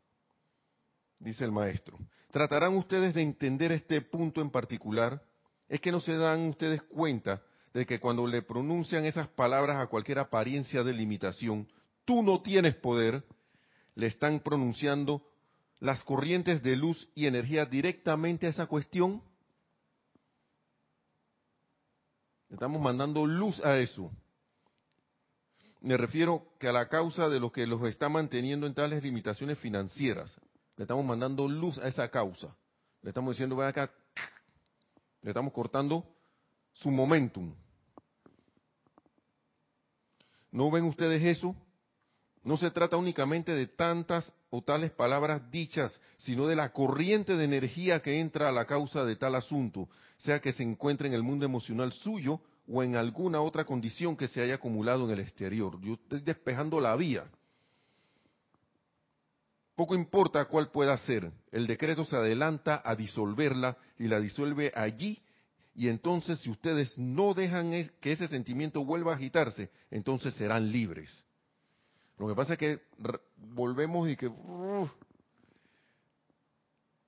S1: dice el maestro, tratarán ustedes de entender este punto en particular, es que no se dan ustedes cuenta de que cuando le pronuncian esas palabras a cualquier apariencia de limitación, tú no tienes poder, le están pronunciando las corrientes de luz y energía directamente a esa cuestión. Estamos mandando luz a eso. Me refiero que a la causa de lo que los está manteniendo en tales limitaciones financieras. Le estamos mandando luz a esa causa. Le estamos diciendo, ven acá, le estamos cortando su momentum. ¿No ven ustedes eso? No se trata únicamente de tantas o tales palabras dichas, sino de la corriente de energía que entra a la causa de tal asunto, sea que se encuentre en el mundo emocional suyo o en alguna otra condición que se haya acumulado en el exterior. Yo estoy despejando la vía. Poco importa cuál pueda ser, el decreto se adelanta a disolverla y la disuelve allí y entonces si ustedes no dejan que ese sentimiento vuelva a agitarse, entonces serán libres. Lo que pasa es que volvemos y que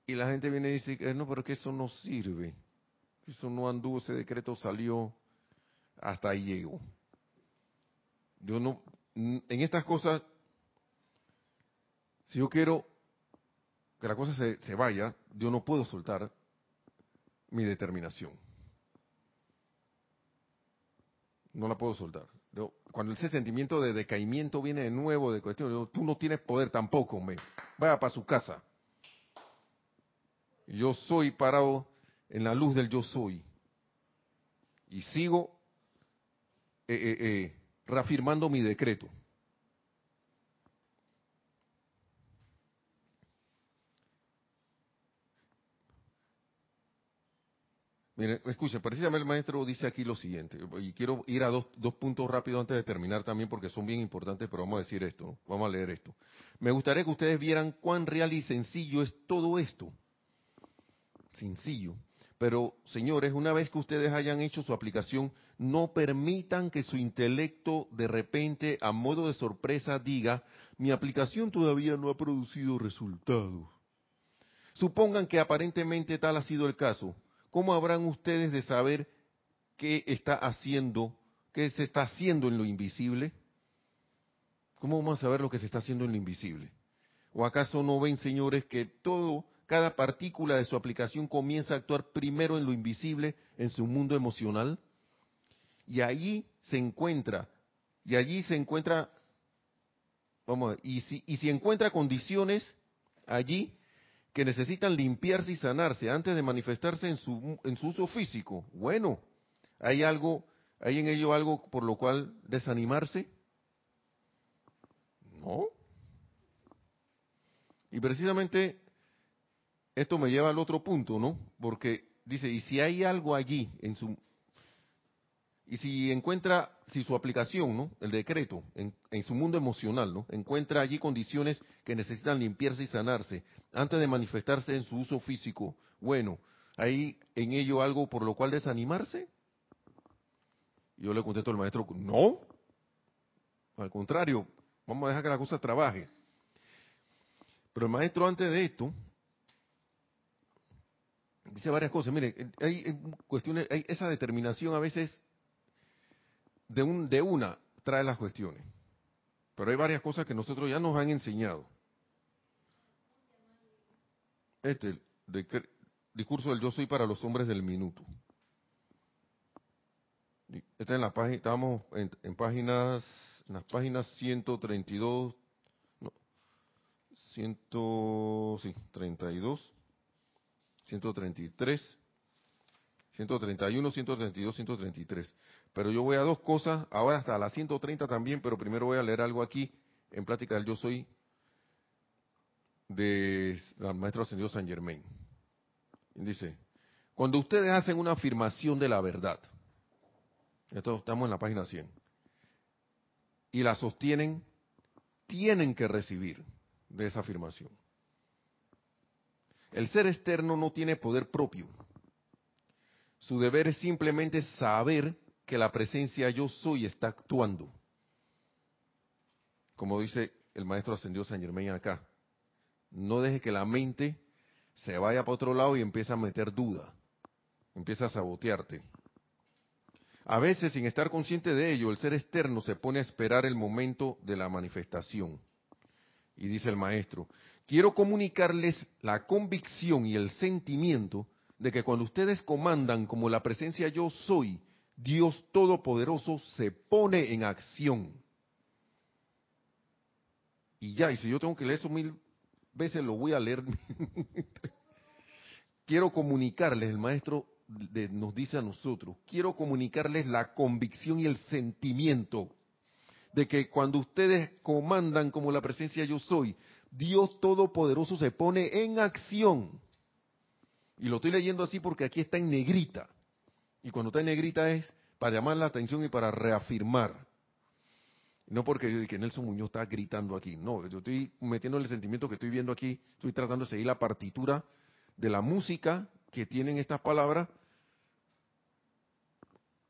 S1: Y la gente viene y dice, eh, no, pero que eso no sirve. Eso no anduvo, ese decreto salió, hasta ahí llegó. Yo no, en estas cosas, si yo quiero que la cosa se, se vaya, yo no puedo soltar mi determinación. No la puedo soltar. cuando ese sentimiento de decaimiento viene de nuevo, de cuestión, tú no tienes poder tampoco, me vaya para su casa. Yo soy parado en la luz del yo soy. Y sigo eh, eh, eh, reafirmando mi decreto. Mire, escuche, precisamente el maestro dice aquí lo siguiente, y quiero ir a dos, dos puntos rápidos antes de terminar también porque son bien importantes, pero vamos a decir esto, vamos a leer esto. Me gustaría que ustedes vieran cuán real y sencillo es todo esto. Sencillo. Pero, señores, una vez que ustedes hayan hecho su aplicación, no permitan que su intelecto de repente, a modo de sorpresa, diga, mi aplicación todavía no ha producido resultados. Supongan que aparentemente tal ha sido el caso ¿cómo habrán ustedes de saber qué está haciendo, qué se está haciendo en lo invisible? ¿Cómo vamos a saber lo que se está haciendo en lo invisible? ¿O acaso no ven, señores, que todo, cada partícula de su aplicación comienza a actuar primero en lo invisible, en su mundo emocional? Y allí se encuentra, y allí se encuentra, vamos a ver, y si, y si encuentra condiciones allí, que necesitan limpiarse y sanarse antes de manifestarse en su, en su uso físico. Bueno, ¿hay algo, hay en ello algo por lo cual desanimarse? No. Y precisamente esto me lleva al otro punto, ¿no? Porque dice, y si hay algo allí en su y si encuentra, si su aplicación, ¿no? El decreto, en, su mundo emocional, ¿no? Encuentra allí condiciones que necesitan limpiarse y sanarse antes de manifestarse en su uso físico. Bueno, ¿hay en ello algo por lo cual desanimarse? Yo le contesto al maestro, no. Al contrario, vamos a dejar que la cosa trabaje. Pero el maestro antes de esto dice varias cosas. Mire, hay cuestiones, hay esa determinación a veces de, un, de una trae las cuestiones. Pero hay varias cosas que nosotros ya nos han enseñado. Este, el discurso del yo soy para los hombres del minuto. Está en la página, estamos en, páginas, en las páginas 132, no, 100, sí, 32, 133, 131, 132, 133. Pero yo voy a dos cosas, ahora hasta la 130 también, pero primero voy a leer algo aquí en plática del Yo Soy de la maestro ascendido San Germain. Dice, cuando ustedes hacen una afirmación de la verdad, esto estamos en la página 100, y la sostienen, tienen que recibir de esa afirmación. El ser externo no tiene poder propio. Su deber es simplemente saber que la presencia yo soy está actuando. Como dice el maestro ascendió San Germain acá, no deje que la mente se vaya para otro lado y empiece a meter duda, empieza a sabotearte. A veces, sin estar consciente de ello, el ser externo se pone a esperar el momento de la manifestación. Y dice el maestro, quiero comunicarles la convicción y el sentimiento de que cuando ustedes comandan como la presencia yo soy, Dios Todopoderoso se pone en acción. Y ya, y si yo tengo que leer eso mil veces, lo voy a leer. quiero comunicarles, el maestro nos dice a nosotros, quiero comunicarles la convicción y el sentimiento de que cuando ustedes comandan como la presencia yo soy, Dios Todopoderoso se pone en acción. Y lo estoy leyendo así porque aquí está en negrita. Y cuando está en negrita es para llamar la atención y para reafirmar. No porque que Nelson Muñoz está gritando aquí, no, yo estoy metiendo el sentimiento que estoy viendo aquí, estoy tratando de seguir la partitura de la música que tienen estas palabras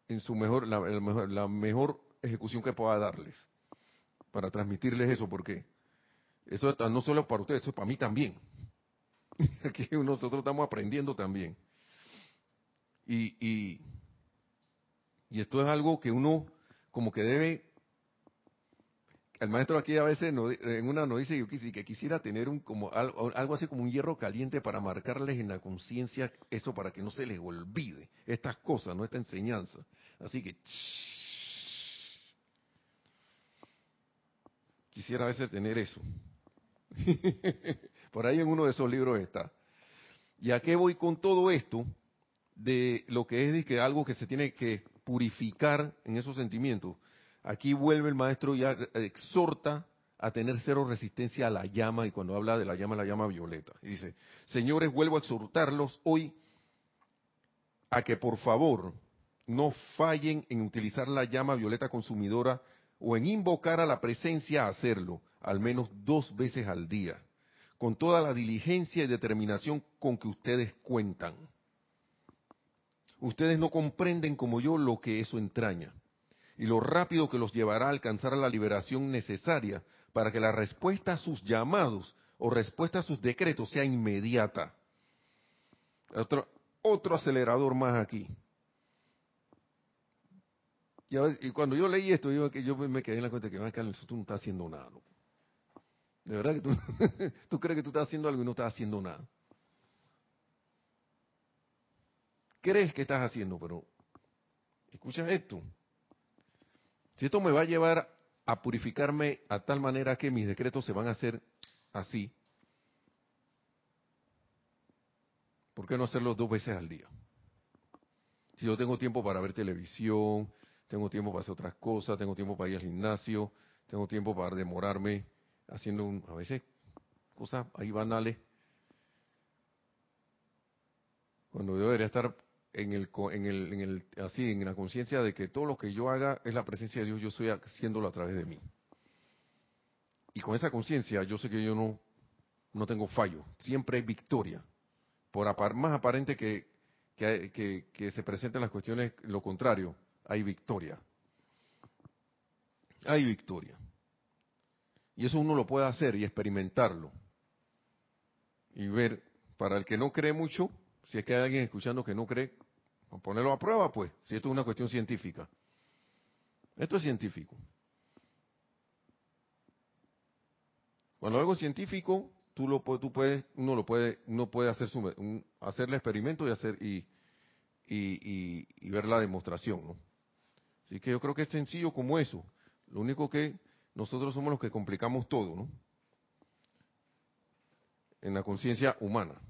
S1: en su mejor la, mejor, ejecución que pueda darles, para transmitirles eso, porque eso no solo para ustedes, eso es para mí también. Aquí nosotros estamos aprendiendo también. Y, y, y esto es algo que uno como que debe el maestro aquí a veces en una nos dice que quisiera tener un como algo, así como un hierro caliente para marcarles en la conciencia eso para que no se les olvide estas cosas, no esta enseñanza. Así que quisiera a veces tener eso. Por ahí en uno de esos libros está. ¿Y a qué voy con todo esto? De lo que es que algo que se tiene que purificar en esos sentimientos. Aquí vuelve el maestro y exhorta a tener cero resistencia a la llama, y cuando habla de la llama, la llama violeta. Y dice, señores, vuelvo a exhortarlos hoy a que por favor no fallen en utilizar la llama violeta consumidora o en invocar a la presencia a hacerlo, al menos dos veces al día, con toda la diligencia y determinación con que ustedes cuentan. Ustedes no comprenden como yo lo que eso entraña y lo rápido que los llevará a alcanzar la liberación necesaria para que la respuesta a sus llamados o respuesta a sus decretos sea inmediata. Otro, otro acelerador más aquí. Y, cuando yo leí esto, yo, me quedé en la cuenta que tú no estás haciendo nada. De verdad que tú, tú crees que tú estás haciendo algo y no estás haciendo nada. Crees que estás haciendo, pero escucha esto. Si esto me va a llevar a purificarme a tal manera que mis decretos se van a hacer así, ¿por qué no hacerlo dos veces al día? Si yo tengo tiempo para ver televisión, tengo tiempo para hacer otras cosas, tengo tiempo para ir al gimnasio, tengo tiempo para demorarme haciendo un, a veces cosas ahí banales, cuando yo debería estar en el, en el, en el, así, en la conciencia de que todo lo que yo haga es la presencia de Dios, yo estoy haciéndolo a través de mí. Y con esa conciencia, yo sé que yo no, no tengo fallo, siempre hay victoria. Por más aparente que, que, que, se presenten las cuestiones, lo contrario, hay victoria. Hay victoria. Y eso uno lo puede hacer y experimentarlo. Y ver, para el que no cree mucho, si es que hay alguien escuchando que no cree, ponerlo a prueba, pues, si esto es una cuestión científica. Esto es científico. Cuando algo es científico, tú lo tú puedes, uno lo puede, uno puede hacer su, hacer el experimento y hacer y, y, ver la demostración, ¿no? Así que yo creo que es sencillo como eso. Lo único que nosotros somos los que complicamos todo, ¿no? En la conciencia humana.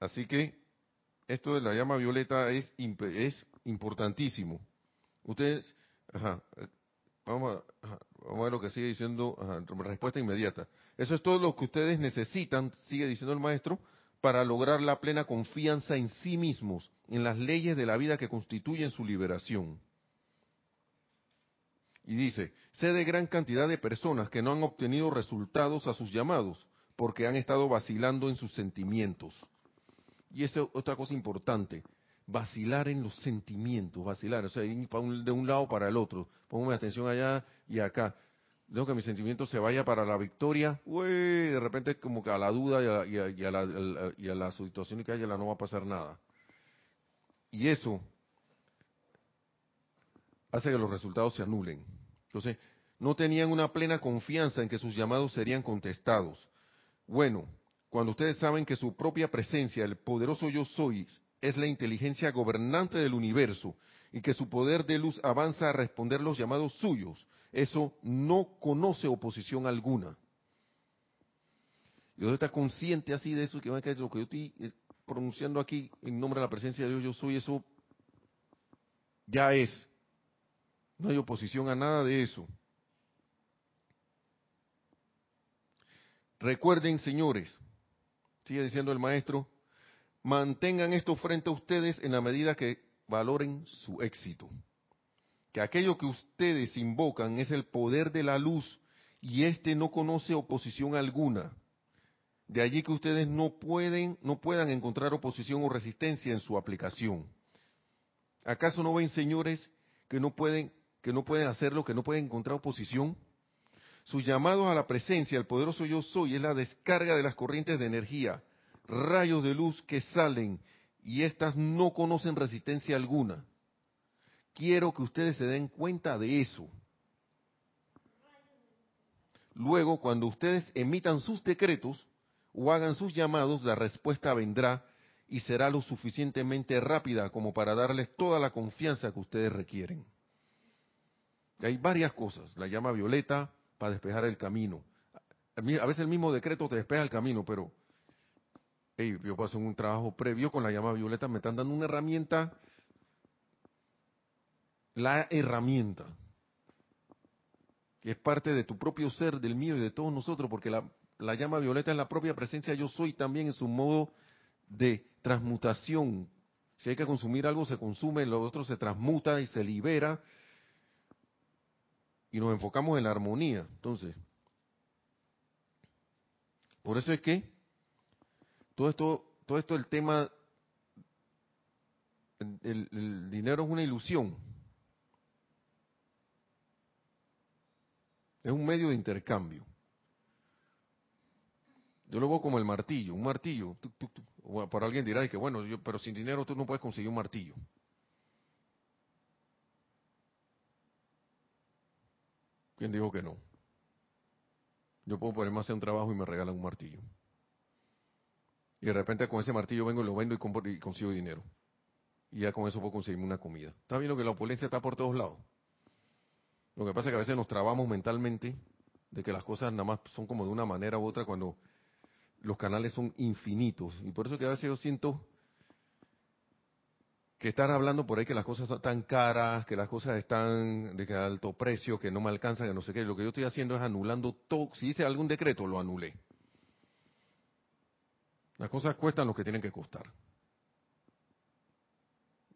S1: Así que esto de la llama violeta es, es importantísimo. Ustedes, ajá, vamos, a, vamos a ver lo que sigue diciendo, respuesta inmediata. Eso es todo lo que ustedes necesitan, sigue diciendo el maestro, para lograr la plena confianza en sí mismos, en las leyes de la vida que constituyen su liberación. Y dice, sé de gran cantidad de personas que no han obtenido resultados a sus llamados, porque han estado vacilando en sus sentimientos. Y esa es otra cosa importante, vacilar en los sentimientos, vacilar, o sea, ir de un lado para el otro. Pongo atención allá y acá. Dejo que mi sentimiento se vaya para la victoria, uy, de repente como que a la duda y a, la, y a la situación que haya no va a pasar nada. Y eso hace que los resultados se anulen. Entonces, no tenían una plena confianza en que sus llamados serían contestados. Bueno, cuando ustedes saben que su propia presencia, el poderoso yo soy, es la inteligencia gobernante del universo y que su poder de luz avanza a responder los llamados suyos, eso no conoce oposición alguna. Usted está consciente así de eso, que lo que yo estoy eh, pronunciando aquí en nombre de la presencia de Dios, yo soy, eso ya es. No hay oposición a nada de eso. Recuerden, señores, sigue diciendo el maestro, mantengan esto frente a ustedes en la medida que valoren su éxito. Que aquello que ustedes invocan es el poder de la luz y éste no conoce oposición alguna. De allí que ustedes no pueden, no puedan encontrar oposición o resistencia en su aplicación. ¿Acaso no ven, señores, que no pueden, que no pueden hacerlo, que no pueden encontrar oposición? Sus llamados a la presencia, el poderoso yo soy, es la descarga de las corrientes de energía, rayos de luz que salen y éstas no conocen resistencia alguna. Quiero que ustedes se den cuenta de eso. Luego, cuando ustedes emitan sus decretos o hagan sus llamados, la respuesta vendrá y será lo suficientemente rápida como para darles toda la confianza que ustedes requieren. Hay varias cosas. La llama violeta para despejar el camino. A veces el mismo decreto te despeja el camino, pero yo paso un trabajo previo con la llama violeta, me están dando una herramienta, la herramienta, que es parte de tu propio ser, del mío y de todos nosotros, porque la, la llama violeta es la propia presencia yo soy también en su modo de transmutación. Si hay que consumir algo, se consume, lo otro se transmuta y se libera. Y nos enfocamos en la armonía. Entonces, por eso es que todo esto, todo esto el tema, el, dinero es una ilusión. Es un medio de intercambio. Yo lo veo como el martillo, un martillo. Por alguien dirá que bueno, yo, pero sin dinero tú no puedes conseguir un martillo. ¿Quién dijo que no? Yo puedo ponerme a hacer un trabajo y me regalan un martillo. Y de repente con ese martillo vengo y lo vendo y, consigo dinero. Y ya con eso puedo conseguirme una comida. Está viendo que la opulencia está por todos lados. Lo que pasa es que a veces nos trabamos mentalmente de que las cosas nada más son como de una manera u otra cuando los canales son infinitos. Y por eso que a veces yo siento que están hablando por ahí que las cosas son tan caras, que las cosas están de alto precio, que no me alcanzan, que no sé qué. Lo que yo estoy haciendo es anulando todo. Si hice algún decreto, lo anulé. Las cosas cuestan lo que tienen que costar.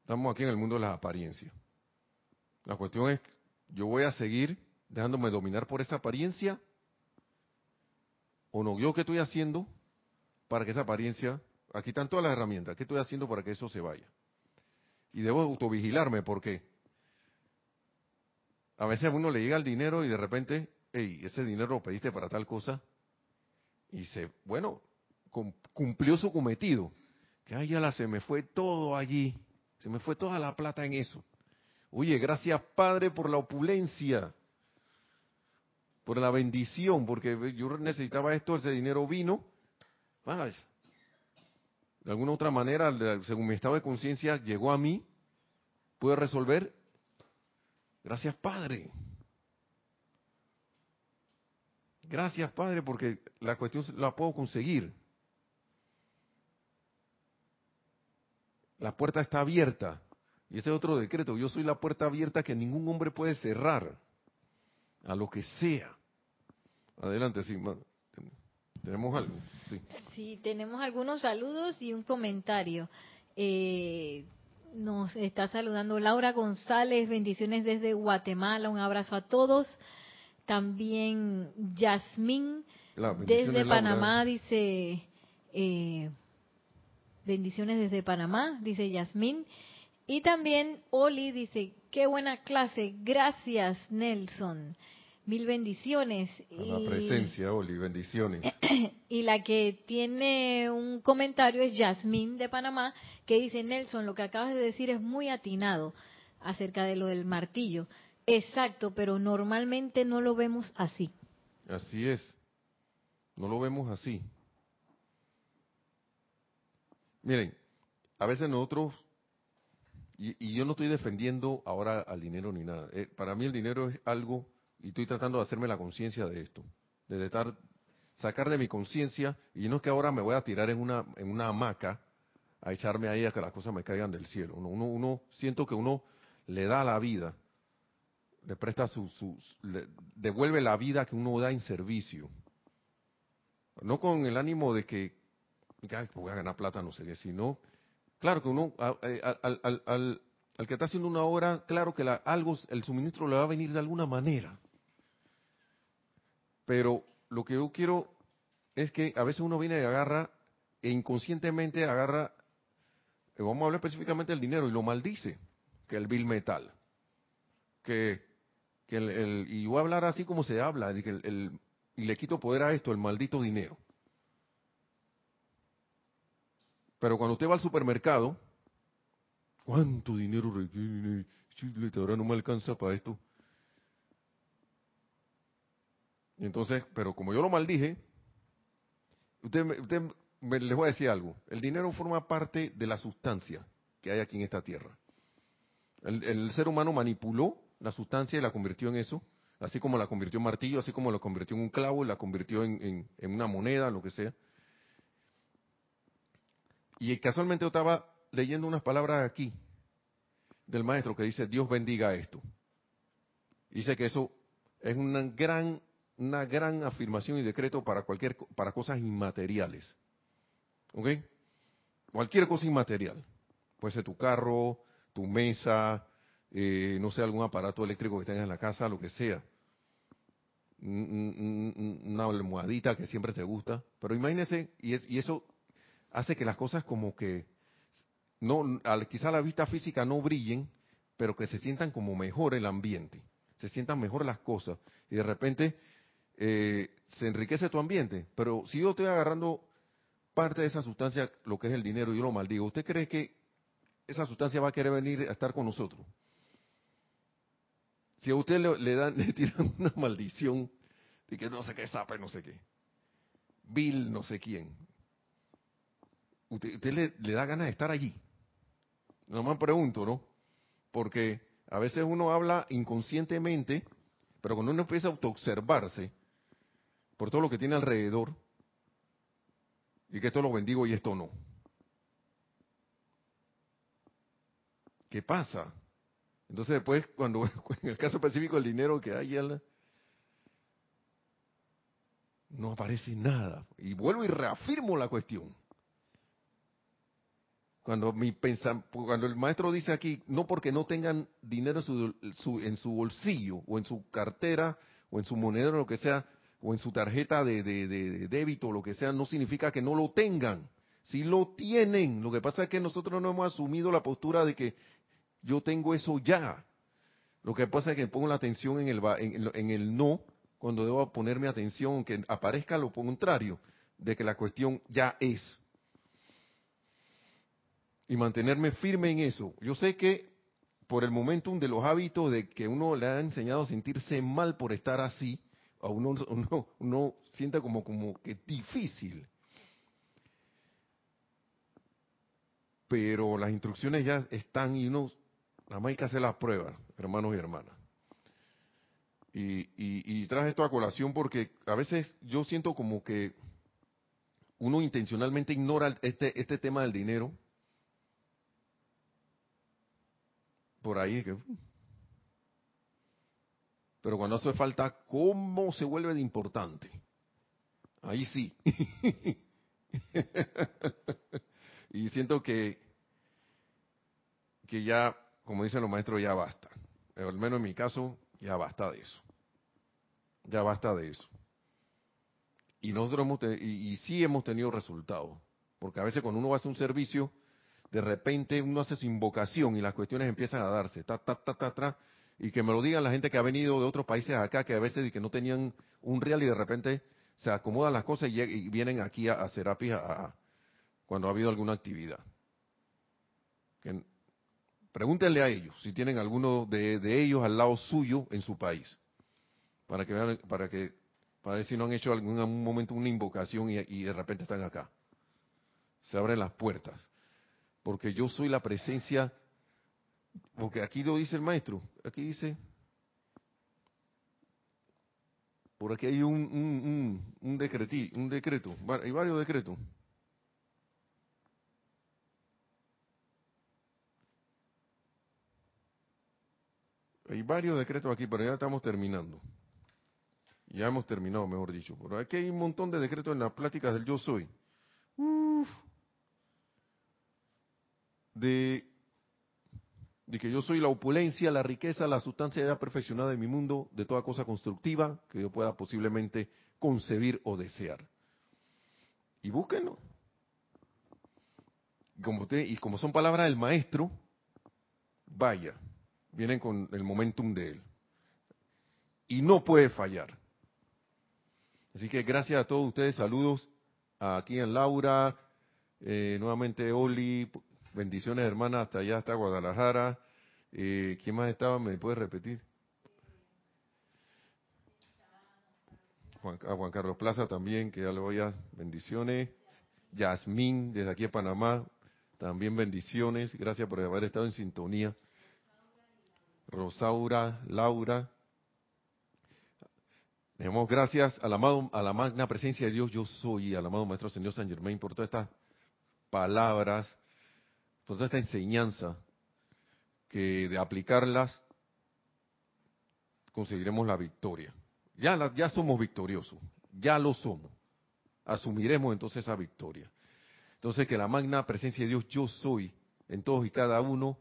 S1: Estamos aquí en el mundo de las apariencias. La cuestión es, ¿yo voy a seguir dejándome dominar por esa apariencia? ¿O no? ¿Yo qué estoy haciendo para que esa apariencia, aquí están todas las herramientas, qué estoy haciendo para que eso se vaya? Y debo autovigilarme porque a veces a uno le llega el dinero y de repente, hey, ese dinero lo pediste para tal cosa. Y se, bueno, cumplió su cometido. Que ay, ya la, se me fue todo allí, se me fue toda la plata en eso. Oye, gracias Padre por la opulencia, por la bendición, porque yo necesitaba esto, ese dinero vino. De alguna otra manera, según mi estado de conciencia, llegó a mí, pude resolver. Gracias Padre. Gracias Padre, porque la cuestión la puedo conseguir. La puerta está abierta. Y este es otro decreto. Yo soy la puerta abierta que ningún hombre puede cerrar. A lo que sea. Adelante, sí. ¿Tenemos algo?
S2: Sí. tenemos algunos saludos y un comentario. Eh, nos está saludando Laura González, bendiciones desde Guatemala, un abrazo a todos. También Yasmín desde Panamá dice, eh, Bendiciones desde Panamá, dice Yasmín. Y también Oli dice, qué buena clase, gracias Nelson. Mil bendiciones.
S1: A la presencia, Oli, bendiciones.
S2: y la que tiene un comentario es Yasmín de Panamá, que dice, Nelson, lo que acabas de decir es muy atinado acerca de lo del martillo. Exacto, pero normalmente no lo vemos así.
S1: Así es. No lo vemos así. Miren, a veces nosotros, y, yo no estoy defendiendo ahora al dinero ni nada, eh, para mí el dinero es algo, y estoy tratando de hacerme la conciencia de esto, de estar, sacar de mi conciencia, y no es que ahora me voy a tirar en una, en una hamaca a echarme ahí a que las cosas me caigan del cielo. Uno, uno, siento que uno le da la vida, le presta su, su le devuelve la vida que uno da en servicio. No con el ánimo de que voy a ganar plata, no sé qué, sino, claro que uno, eh, al, que está haciendo una obra, claro que algo, el suministro le va a venir de alguna manera. Pero lo que yo quiero es que a veces uno viene y agarra, e inconscientemente agarra, eh, vamos a hablar específicamente del dinero, y lo maldice, que el bill metal, que que el, y voy a hablar así como se habla, que el, y le quito poder a esto, el maldito dinero. Pero cuando usted va al supermercado, ¿cuánto dinero requiere? Ahora no me alcanza para esto. Y entonces, pero como yo lo maldije, usted, usted me, les voy a decir algo. El dinero forma parte de la sustancia que hay aquí en esta tierra. El, ser humano manipuló la sustancia y la convirtió en eso, así como la convirtió en martillo, así como la convirtió en un clavo, la convirtió en, una moneda, lo que sea. Y casualmente yo estaba leyendo unas palabras aquí del maestro que dice, Dios bendiga esto. Dice que eso es una gran, una gran afirmación y decreto para cualquier, para cosas inmateriales. ¿Ok? Cualquier cosa inmaterial. Puede ser tu carro, tu mesa, eh, no sé, algún aparato eléctrico que tengas en la casa, lo que sea. Una almohadita que siempre te gusta. Pero imagínese, y, es, y eso hace que las cosas como que, no, quizá a la vista física no brillen, pero que se sientan como mejor el ambiente, se sientan mejor las cosas. Y de repente eh, se enriquece tu ambiente. Pero si yo estoy agarrando parte de esa sustancia, lo que es el dinero, yo lo maldigo, ¿usted cree que esa sustancia va a querer venir a estar con nosotros? Si a usted le, dan, le tiran una maldición de que no sé qué sape, no sé qué, Bill, no sé quién, usted, le, le, da ganas de estar allí. No me pregunto, ¿no? Porque a veces uno habla inconscientemente, pero cuando uno empieza a autoobservarse por todo lo que tiene alrededor, y que esto lo bendigo y esto no. ¿Qué pasa? Entonces después, cuando en el caso específico del dinero que hay, no aparece nada. Y vuelvo y reafirmo la cuestión. Cuando, mi cuando el maestro dice aquí, no porque no tengan dinero en su, en su bolsillo o en su cartera o en su moneda o lo que sea, o en su tarjeta de, débito o lo que sea, no significa que no lo tengan. Si lo tienen, lo que pasa es que nosotros no hemos asumido la postura de que yo tengo eso ya. Lo que pasa es que pongo la atención en el, en, el no cuando debo ponerme atención, aunque aparezca lo contrario, de que la cuestión ya es. Y mantenerme firme en eso. Yo sé que por el momentum de los hábitos de que uno le ha enseñado a sentirse mal por estar así, a uno, uno, siente como, como que difícil. Pero las instrucciones ya están y uno, nada más hay que hacer las pruebas, hermanos y hermanas. Y, y, y traje esto a colación porque a veces yo siento como que uno intencionalmente ignora este, este tema del dinero. Por ahí que pero cuando hace falta, ¿cómo se vuelve de importante? Ahí sí. y siento que, que ya, como dicen los maestros, ya basta. Al menos en mi caso, ya basta de eso. Ya basta de eso. Y nosotros hemos y, y sí hemos tenido resultados. Porque a veces cuando uno hace un servicio, de repente uno hace su invocación y las cuestiones empiezan a darse. Ta, ta, ta, ta, ta, y que me lo digan la gente que ha venido de otros países acá, que a veces que no tenían un real y de repente se acomodan las cosas y, vienen aquí a, hacer Serapis cuando ha habido alguna actividad. pregúntenle a ellos si tienen alguno de, ellos al lado suyo en su país, para que vean, para que para ver si no han hecho algún momento una invocación y, y de repente están acá. Se abren las puertas, porque yo soy la presencia porque aquí lo dice el maestro, aquí dice, por aquí hay un, un, un, decretí, un decreto, hay varios decretos. Hay varios decretos aquí, pero ya estamos terminando. Ya hemos terminado, mejor dicho. Pero aquí hay un montón de decretos en las pláticas del yo soy. Uf. De de que yo soy la opulencia, la riqueza, la sustancia ya perfeccionada en mi mundo de toda cosa constructiva que yo pueda posiblemente concebir o desear. Y búsquenlo. Como y como son palabras del maestro, vaya, vienen con el momentum de él. y no puede fallar. Así que gracias a todos ustedes, saludos aquí en Laura, eh, nuevamente Oli, bendiciones hermanas hasta allá, hasta Guadalajara. Eh, ¿Quién más estaba? ¿Me puede repetir? Juan, a Juan Carlos Plaza también, que ya le voy a bendiciones. Yasmín, desde aquí a Panamá, también bendiciones. Gracias por haber estado en sintonía. Rosaura, Laura. Le damos gracias al amado, a la magna presencia de Dios, yo soy, al amado Maestro Señor San Germain, por todas estas palabras, por toda esta enseñanza, que de aplicarlas conseguiremos la victoria. Ya, ya somos victoriosos, ya lo somos. Asumiremos entonces esa victoria. Entonces que la magna presencia de Dios, yo soy, en todos y cada uno,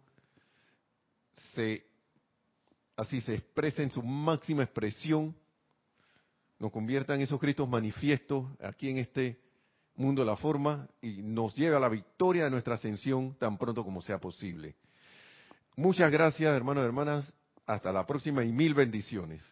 S1: se así se expresa en su máxima expresión, nos convierta en esos Cristos manifiestos aquí en este mundo de la forma y nos lleve a la victoria de nuestra ascensión tan pronto como sea posible. Muchas gracias, hermanos y hermanas. Hasta la próxima y mil bendiciones.